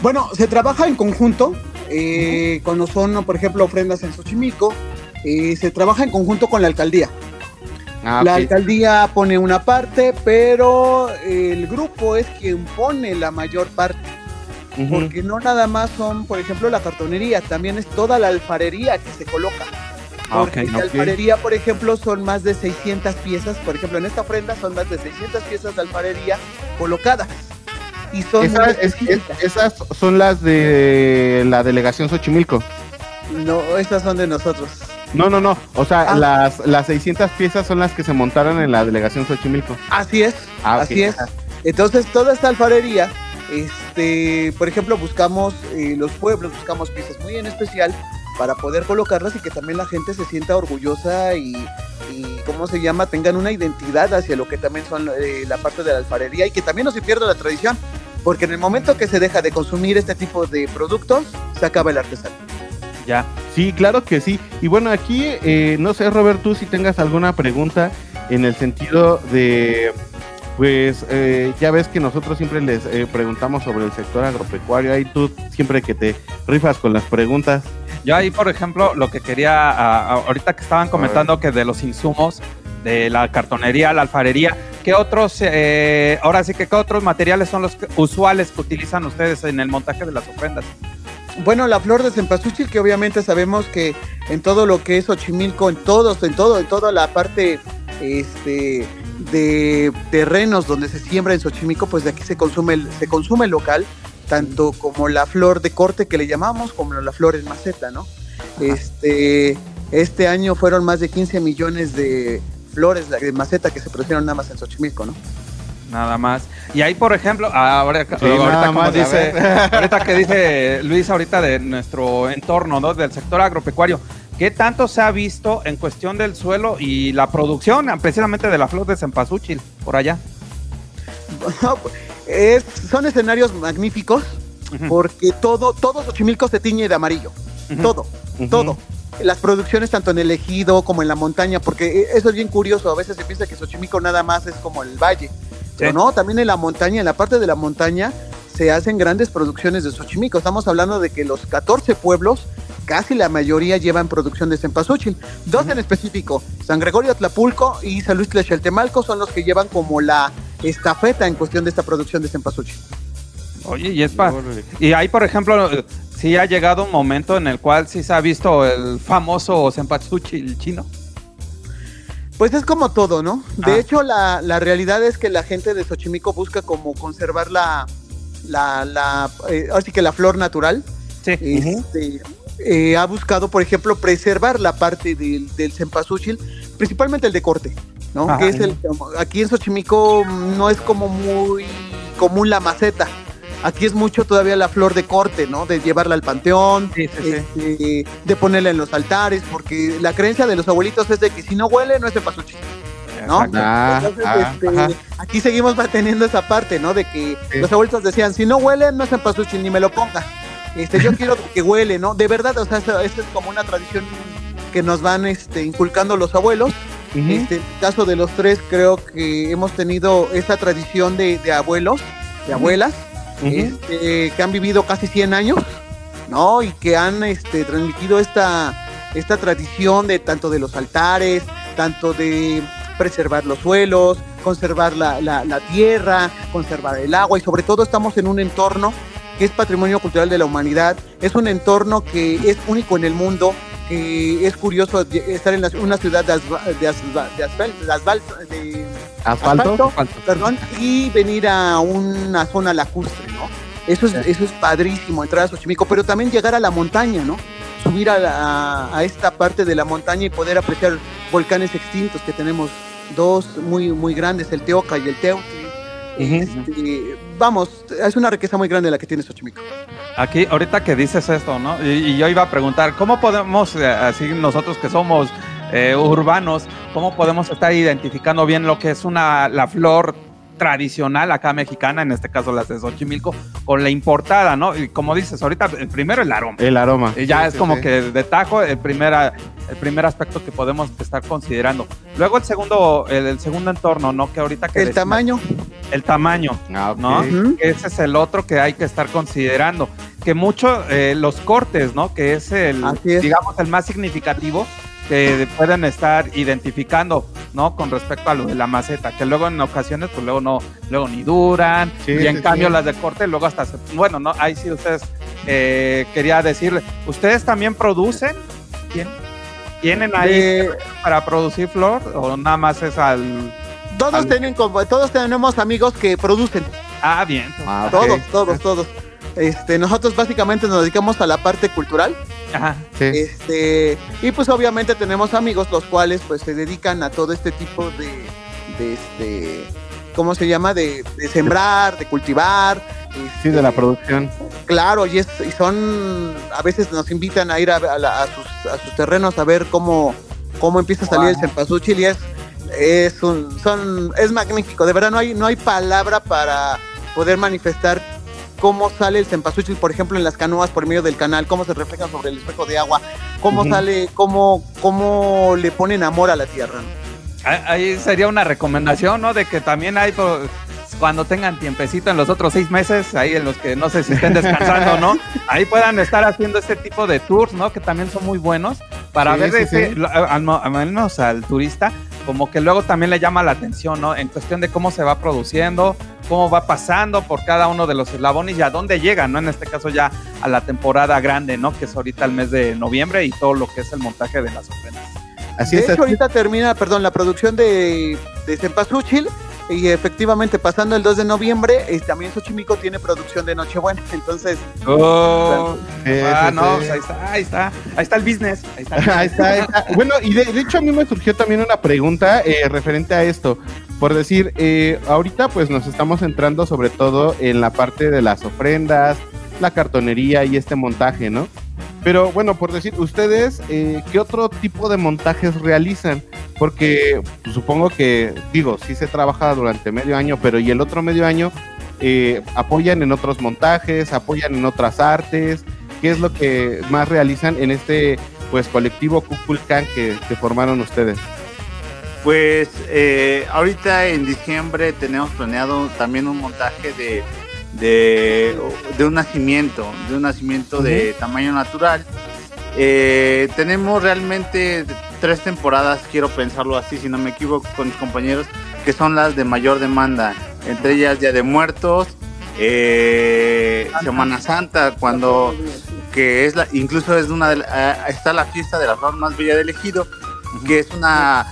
Bueno, se trabaja en conjunto, eh, cuando son, por ejemplo, ofrendas en Xochimilco, eh, se trabaja en conjunto con la alcaldía. Ah, la alcaldía pone una parte, pero el grupo es quien pone la mayor parte. Porque no nada más son, por ejemplo, la cartonería, también es toda la alfarería que se coloca. Ah, porque la alfarería, por ejemplo, son más de 600 piezas. Por ejemplo, en esta ofrenda son más de 600 piezas de alfarería colocadas. Y son esas, esas son las de la delegación Xochimilco. No, estas son de nosotros. No, no, no. O sea, ah. las, las 600 piezas son las que se montaron en la delegación Xochimilco. Así es, ah, así es. Entonces, toda esta alfarería, este, por ejemplo, buscamos eh, los pueblos, buscamos piezas muy en especial para poder colocarlas y que también la gente se sienta orgullosa y, ¿cómo se llama? Tengan una identidad hacia lo que también son eh, la parte de la alfarería y que también no se pierda la tradición, porque en el momento que se deja de consumir este tipo de productos, se acaba el artesano. Ya, sí, claro que sí. Y bueno, aquí, eh, no sé, Robert, tú si tengas alguna pregunta en el sentido de, pues, eh, ya ves que nosotros siempre les preguntamos sobre el sector agropecuario, ahí tú siempre que te rifas con las preguntas. Yo ahí, por ejemplo, lo que quería, ahorita que estaban comentando que de los insumos, de la cartonería, la alfarería, ¿qué otros, eh, ahora sí que qué otros materiales son los usuales que utilizan ustedes en el montaje de las ofrendas? Bueno, la flor de cempasúchil, que obviamente sabemos que en todo lo que es Ochimilco, en todos, en todo, en toda la parte este, de terrenos donde se siembra en Xochimilco, pues de aquí se consume, se consume local tanto como la flor de corte que le llamamos, como la flor en maceta, ¿no? Este, este año fueron más de 15 millones de flores de maceta que se produjeron nada más en Xochimilco, ¿no? Nada más. Y ahí, por ejemplo, ahora, ahorita, dice, ahorita que dice Luis ahorita de nuestro entorno, ¿no? Del sector agropecuario, ¿qué tanto se ha visto en cuestión del suelo y la producción, precisamente de la flor de cempasúchil, por allá? son escenarios magníficos porque todo, todo Xochimilco se tiñe de amarillo. Todo, todo. Las producciones tanto en el ejido como en la montaña, porque e, eso es bien curioso. A veces se piensa que Xochimilco nada más es como el valle. Pero no, también en la montaña, en la parte de la montaña, se hacen grandes producciones de Xochimilco. Estamos hablando de que los 14 pueblos, casi la mayoría llevan producción de cempasúchil. Dos en específico, San Gregorio Tlapulco y San Luis Tlachaltemalco son los que llevan como la estafeta en cuestión de esta producción de cempasúchil. Oye, y es. Y ahí, por ejemplo, sí ha llegado un momento en el cual sí se ha visto el famoso cempasúchil chino. Pues es como todo, ¿no? De ah. hecho, la, realidad es que la gente de Xochimilco busca como conservar la, la, la eh, así que la flor natural. Sí. Este, eh, ha buscado, por ejemplo, preservar la parte del, del cempasúchil, principalmente el de corte. ¿no? Que es el, aquí en Xochimilco no es como muy común la maceta. Aquí es mucho todavía la flor de corte, ¿no? De llevarla al panteón, este, de ponerla en los altares, porque la creencia de los abuelitos es de que si no huele, no es de pasuchi. ¿no? Ah, este, aquí seguimos manteniendo esa parte, ¿no? De que los abuelitos decían, si no huele, no es en pasuchi, ni me lo ponga. Este, yo quiero que huele, ¿no? De verdad, o sea, esta es como una tradición que nos van este, inculcando los abuelos este, en el caso de los tres, creo que hemos tenido esta tradición de, abuelos, de abuelas, este, que han vivido casi 100 años, ¿no? Y que han este, transmitido esta, esta tradición de tanto de los altares, tanto de preservar los suelos, conservar la, la, tierra, conservar el agua y sobre todo estamos en un entorno que es patrimonio cultural de la humanidad, es un entorno que es único en el mundo, es curioso estar en una ciudad de, asfalto, perdón, y venir a una zona lacustre, ¿no? Eso es, eso es padrísimo, entrar a Xochimilco, pero también llegar a la montaña, ¿no? Subir a, a, esta parte de la montaña y poder apreciar volcanes extintos que tenemos dos muy, muy grandes, el Teoca y el Teutli este, vamos, es una riqueza muy grande la que tiene Xochimilco. Aquí, ahorita que dices esto, ¿no? Y, yo iba a preguntar, ¿cómo podemos, eh, así nosotros que somos eh, urbanos, cómo podemos estar identificando bien lo que es una la flor tradicional acá mexicana, en este caso las de Xochimilco, con la importada, ¿no? Y como dices, ahorita el primero el aroma. El aroma. Y ya es como que de tajo el primer, el primer aspecto que podemos estar considerando. Luego el segundo, el, segundo entorno, ¿no? Que ahorita que... El tamaño. El tamaño, ah, ¿no? Ese es el otro que hay que estar considerando. Que mucho, eh, los cortes, ¿no? Que es el, digamos, el más significativo que pueden estar identificando, ¿no? Con respecto a lo de la maceta, que luego en ocasiones, pues luego no, luego ni duran, y en cambio las de corte luego hasta, bueno, no, ahí sí ustedes, eh, quería decirle, ¿ustedes también producen? ¿Tienen ahí para producir flor o nada más es al... Todos, Tienen, todos tenemos amigos que producen. Ah, bien. Ah, todos, todos, todos. Este, nosotros básicamente nos dedicamos a la parte cultural. Ajá. Este, y pues obviamente tenemos amigos los cuales pues se dedican a todo este tipo de, de este, ¿cómo se llama? De, sembrar, de cultivar. sí, de la este, producción. Claro, y, es, y son, a veces nos invitan a ir a, sus, a sus, terrenos a ver cómo, cómo empieza a salir el cempasúchil y es, es, un, son, es magnífico. De verdad no hay, no hay palabra para poder manifestar cómo sale el cempasúchil, por ejemplo, en las canoas por medio del canal, cómo se refleja sobre el espejo de agua, cómo sale, cómo, cómo le ponen amor a la tierra. Ahí sería una recomendación, ¿no? De que también hay, pues, cuando tengan tiempecito en los otros seis meses, ahí en los que no sé si estén descansando, ¿no? Ahí puedan estar haciendo este tipo de tours, ¿no? Que también son muy buenos para ver ese, al menos al turista, como que luego también le llama la atención, ¿no? En cuestión de cómo se va produciendo, cómo va pasando por cada uno de los eslabones y a dónde llega, ¿no? En este caso ya a la temporada grande, ¿no? Que es ahorita el mes de noviembre y todo lo que es el montaje de las ofrendas. Así de es, hecho, ahorita termina, perdón, la producción de, de Cempasúchil y efectivamente pasando el 2 de noviembre, eh, también Xochimilco tiene producción de Nochebuena, entonces... Oh, ah, no, pues ahí está, ahí está, ahí está el business. Ahí está, ahí está, Bueno, y de, hecho a mí me surgió también una pregunta eh, referente a esto. Por decir, eh, ahorita pues nos estamos centrando sobre todo en la parte de las ofrendas, la cartonería y este montaje, ¿no? Pero bueno, por decir, ustedes, eh, ¿qué otro tipo de montajes realizan? Porque pues, supongo que, digo, sí se trabaja durante medio año, pero ¿y el otro medio año eh, apoyan en otros montajes, apoyan en otras artes? ¿Qué es lo que más realizan en este pues colectivo Kukulkan que, que formaron ustedes? Pues eh, ahorita en diciembre tenemos planeado también un montaje de de, un nacimiento, de un nacimiento de tamaño natural. Eh, tenemos realmente tres temporadas, quiero pensarlo así, si no me equivoco, con mis compañeros, que son las de mayor demanda. Entre ellas Día de Muertos, eh, Semana Santa, cuando que es la, incluso es una de eh, está la fiesta de la flor más bella del ejido, que es una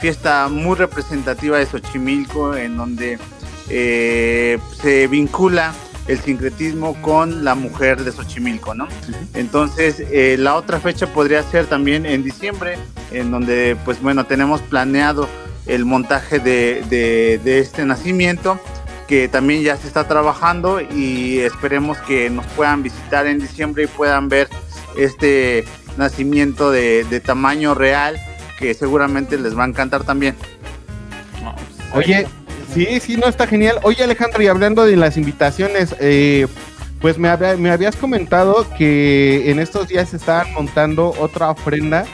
fiesta muy representativa de Xochimilco, en donde eh, se vincula el sincretismo con la mujer de Xochimilco, ¿no? Entonces, eh, la otra fecha podría ser también en diciembre, en donde, pues bueno, tenemos planeado el montaje de, este nacimiento, que también ya se está trabajando y esperemos que nos puedan visitar en diciembre y puedan ver este nacimiento de, de tamaño real, que seguramente les va a encantar también. Oye, Sí, sí, no, está genial. Oye, Alejandro, y hablando de las invitaciones, eh, pues me, me habías comentado que en estos días estaban montando otra ofrenda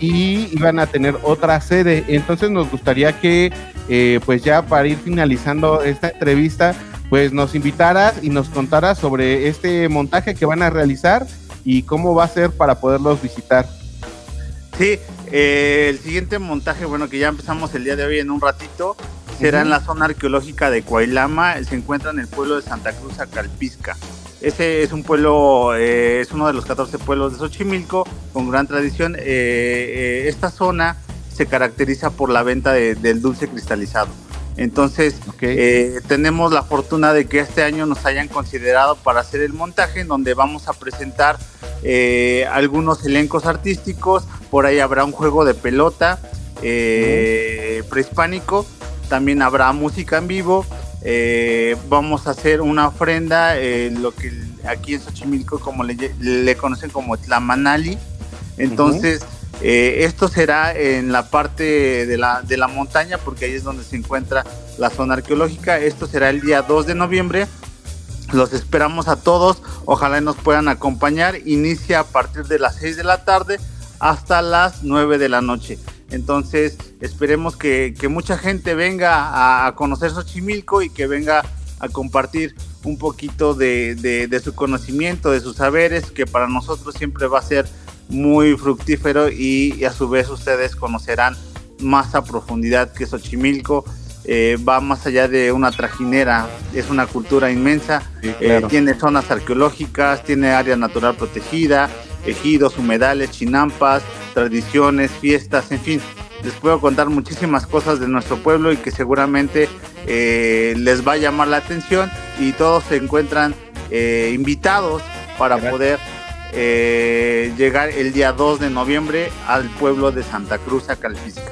y iban a tener otra sede. Entonces nos gustaría que, eh, pues ya para ir finalizando esta entrevista, pues nos invitaras y nos contaras sobre este montaje que van a realizar y cómo va a ser para poderlos visitar. Sí, eh, el siguiente montaje, bueno, que ya empezamos el día de hoy en un ratito, será en la zona arqueológica de Coailama, se encuentra en el pueblo de Santa Cruz Acalpisca. Ese es un pueblo, eh, es uno de los 14 pueblos de Xochimilco con gran tradición. Eh, eh, esta zona se caracteriza por la venta del dulce cristalizado. Entonces, tenemos la fortuna de que este año nos hayan considerado para hacer el montaje, en donde vamos a presentar algunos elencos artísticos. Por ahí habrá un juego de pelota prehispánico también habrá música en vivo. Eh, vamos a hacer una ofrenda, eh, lo que aquí en Xochimilco como le, conocen como Tlamanali. Entonces, eh, esto será en la parte de la, de la montaña, porque ahí es donde se encuentra la zona arqueológica. Esto será el día 2 de noviembre. Los esperamos a todos. Ojalá nos puedan acompañar. Inicia a partir de las 6 de la tarde hasta las 9 de la noche. Entonces, esperemos que, mucha gente venga a, conocer Xochimilco y que venga a compartir un poquito de, su conocimiento, de sus saberes, que para nosotros siempre va a ser muy fructífero y, a su vez ustedes conocerán más a profundidad que Xochimilco. Eh, va más allá de una trajinera, es una cultura inmensa, eh, tiene zonas arqueológicas, tiene área natural protegida, ejidos, humedales, chinampas, tradiciones, fiestas, en fin. Les puedo contar muchísimas cosas de nuestro pueblo y que seguramente eh, les va a llamar la atención y todos se encuentran eh, invitados para poder eh, llegar el día 2 de noviembre al pueblo de Santa Cruz, Acalfísica.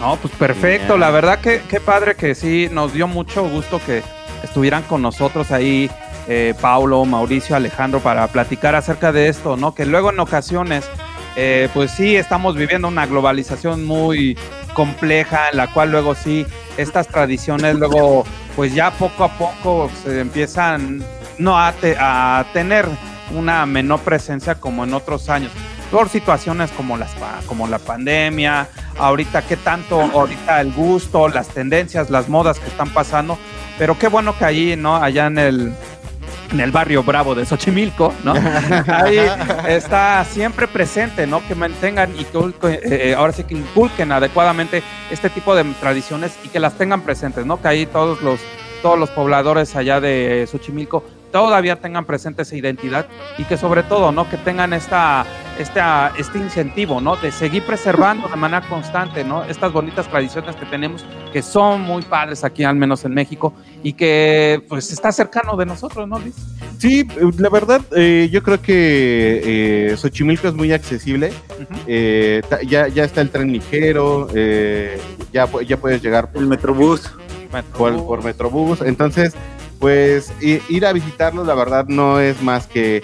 No, pues perfecto, la verdad que qué padre que sí, nos dio mucho gusto que estuvieran con nosotros ahí eh, Paulo, Mauricio, Alejandro para platicar acerca de esto, ¿no? Que luego en ocasiones, eh, pues sí, estamos viviendo una globalización muy compleja en la cual luego sí, estas tradiciones luego, pues ya poco a poco se empiezan no a, a tener una menor presencia como en otros años por situaciones como las como la pandemia, ahorita qué tanto ahorita el gusto, las tendencias, las modas que están pasando, pero qué bueno que allí, ¿no? Allá en el en el barrio bravo de Xochimilco, ¿no? Ahí está siempre presente, ¿no? Que mantengan y que eh, eh, ahora sí que inculquen adecuadamente este tipo de tradiciones y que las tengan presentes, ¿no? Que ahí todos los todos los pobladores allá de Xochimilco todavía tengan presente esa identidad y que sobre todo, ¿no? Que tengan esta, esta, este incentivo, ¿no? De seguir preservando de manera constante, ¿no? Estas bonitas tradiciones que tenemos, que son muy padres aquí, al menos en México, y que pues está cercano de nosotros, ¿no, Luis? Sí, la verdad, eh, yo creo que eh, Xochimilco es muy accesible. Eh, ya, ya está el tren ligero, ya, ya puedes llegar por el Metrobús. Por, por Metrobús. Entonces, pues ir a visitarlo, la verdad, no es más que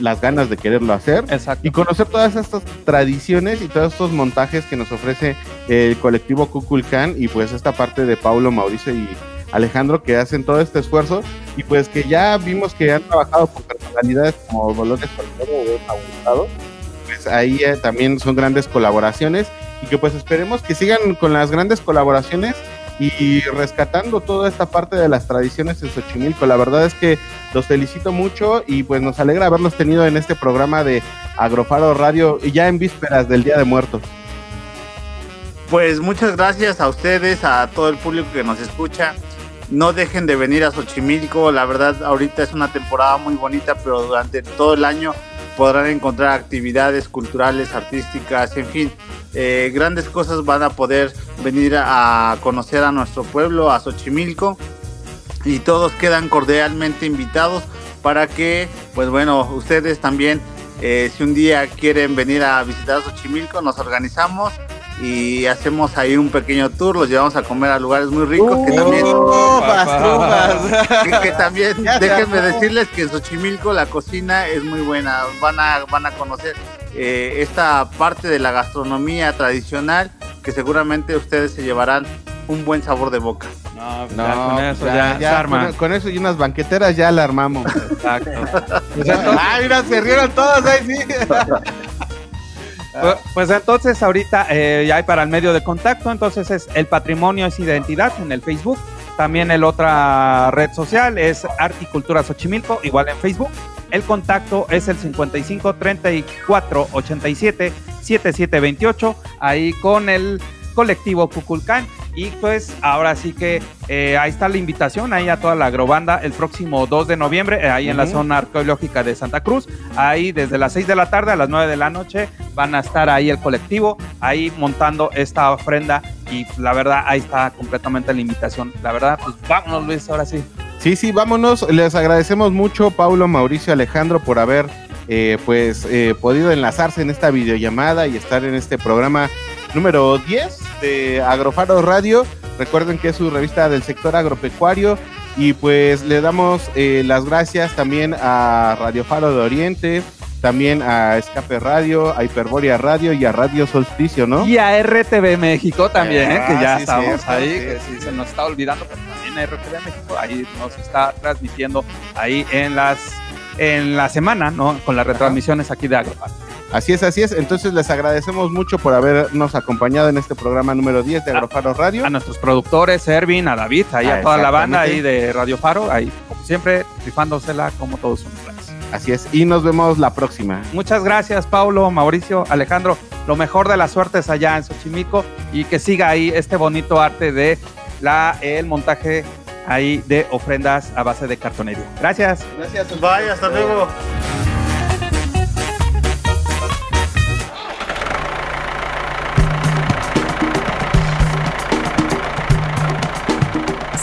las ganas de quererlo hacer y conocer todas estas tradiciones y todos estos montajes que nos ofrece el colectivo Kukulkan y pues esta parte de Paulo, Mauricio y Alejandro que hacen todo este esfuerzo y pues que ya vimos que han trabajado con personalidades como Dolores o pues ahí eh, también son grandes colaboraciones y que pues esperemos que sigan con las grandes colaboraciones y rescatando toda esta parte de las tradiciones en Xochimilco. La verdad es que los felicito mucho y pues nos alegra haberlos tenido en este programa de Agrofaro Radio y ya en vísperas del Día de Muertos. Pues muchas gracias a ustedes, a todo el público que nos escucha. No dejen de venir a Xochimilco, la verdad ahorita es una temporada muy bonita, pero durante todo el año podrán encontrar actividades culturales, artísticas, en fin, eh, grandes cosas van a poder venir a conocer a nuestro pueblo, a Xochimilco, y todos quedan cordialmente invitados para que, pues bueno, ustedes también, eh, si un día quieren venir a visitar Xochimilco, nos organizamos y hacemos ahí un pequeño tour, los llevamos a comer a lugares muy ricos que también que, también déjenme decirles que en Xochimilco la cocina es muy buena, van a van a conocer eh, esta parte de la gastronomía tradicional que seguramente ustedes se llevarán un buen sabor de boca. No, pues con eso ya, ya, arma. Con, eso y unas banqueteras ya la armamos. Exacto. ah, mira, se rieron todos ahí, sí. Pues, pues, entonces ahorita eh, ya hay para el medio de contacto, entonces es el patrimonio es identidad en el Facebook, también el otra red social es Arte y Cultura Xochimilco, igual en Facebook. El contacto es el 55 34 87 77 28, ahí con el colectivo Cuculcán. Y pues ahora sí que eh, ahí está la invitación, ahí a toda la agrobanda el próximo 2 de noviembre, eh, ahí en la zona arqueológica de Santa Cruz. Ahí desde las 6 de la tarde a las 9 de la noche van a estar ahí el colectivo, ahí montando esta ofrenda. Y la verdad, ahí está completamente la invitación. La verdad, pues vámonos Luis, ahora sí. Sí, sí, vámonos. Les agradecemos mucho, Paulo, Mauricio, Alejandro, por haber eh, pues podido enlazarse en esta videollamada y estar en este programa número 10 de Agrofaro Radio. Recuerden que es su revista del sector agropecuario. Y pues le damos eh, las gracias también a Radio Faro de Oriente, también a Escape Radio, a Hiperboria Radio y a Radio Solsticio, ¿no? Y a RTV México también, que ya ah, estamos ahí, que sí, se nos está olvidando, pero también a RTV México, ahí nos está transmitiendo ahí en las en la semana, ¿no? Con las retransmisiones aquí de Agrofaro. Así es, así es. Entonces les agradecemos mucho por habernos acompañado en este programa número 10 de Agrofaro Radio. A, nuestros productores, Ervin, a David, ahí a ah, toda la banda ahí de Radio Faro, ahí como siempre, rifándosela como todos son. Así es, y nos vemos la próxima. Muchas gracias, Paulo, Mauricio, Alejandro. Lo mejor de las suertes allá en Xochimilco y que siga ahí este bonito arte de la el montaje ahí de ofrendas a base de cartonería. Gracias. Gracias. Bye, hasta luego.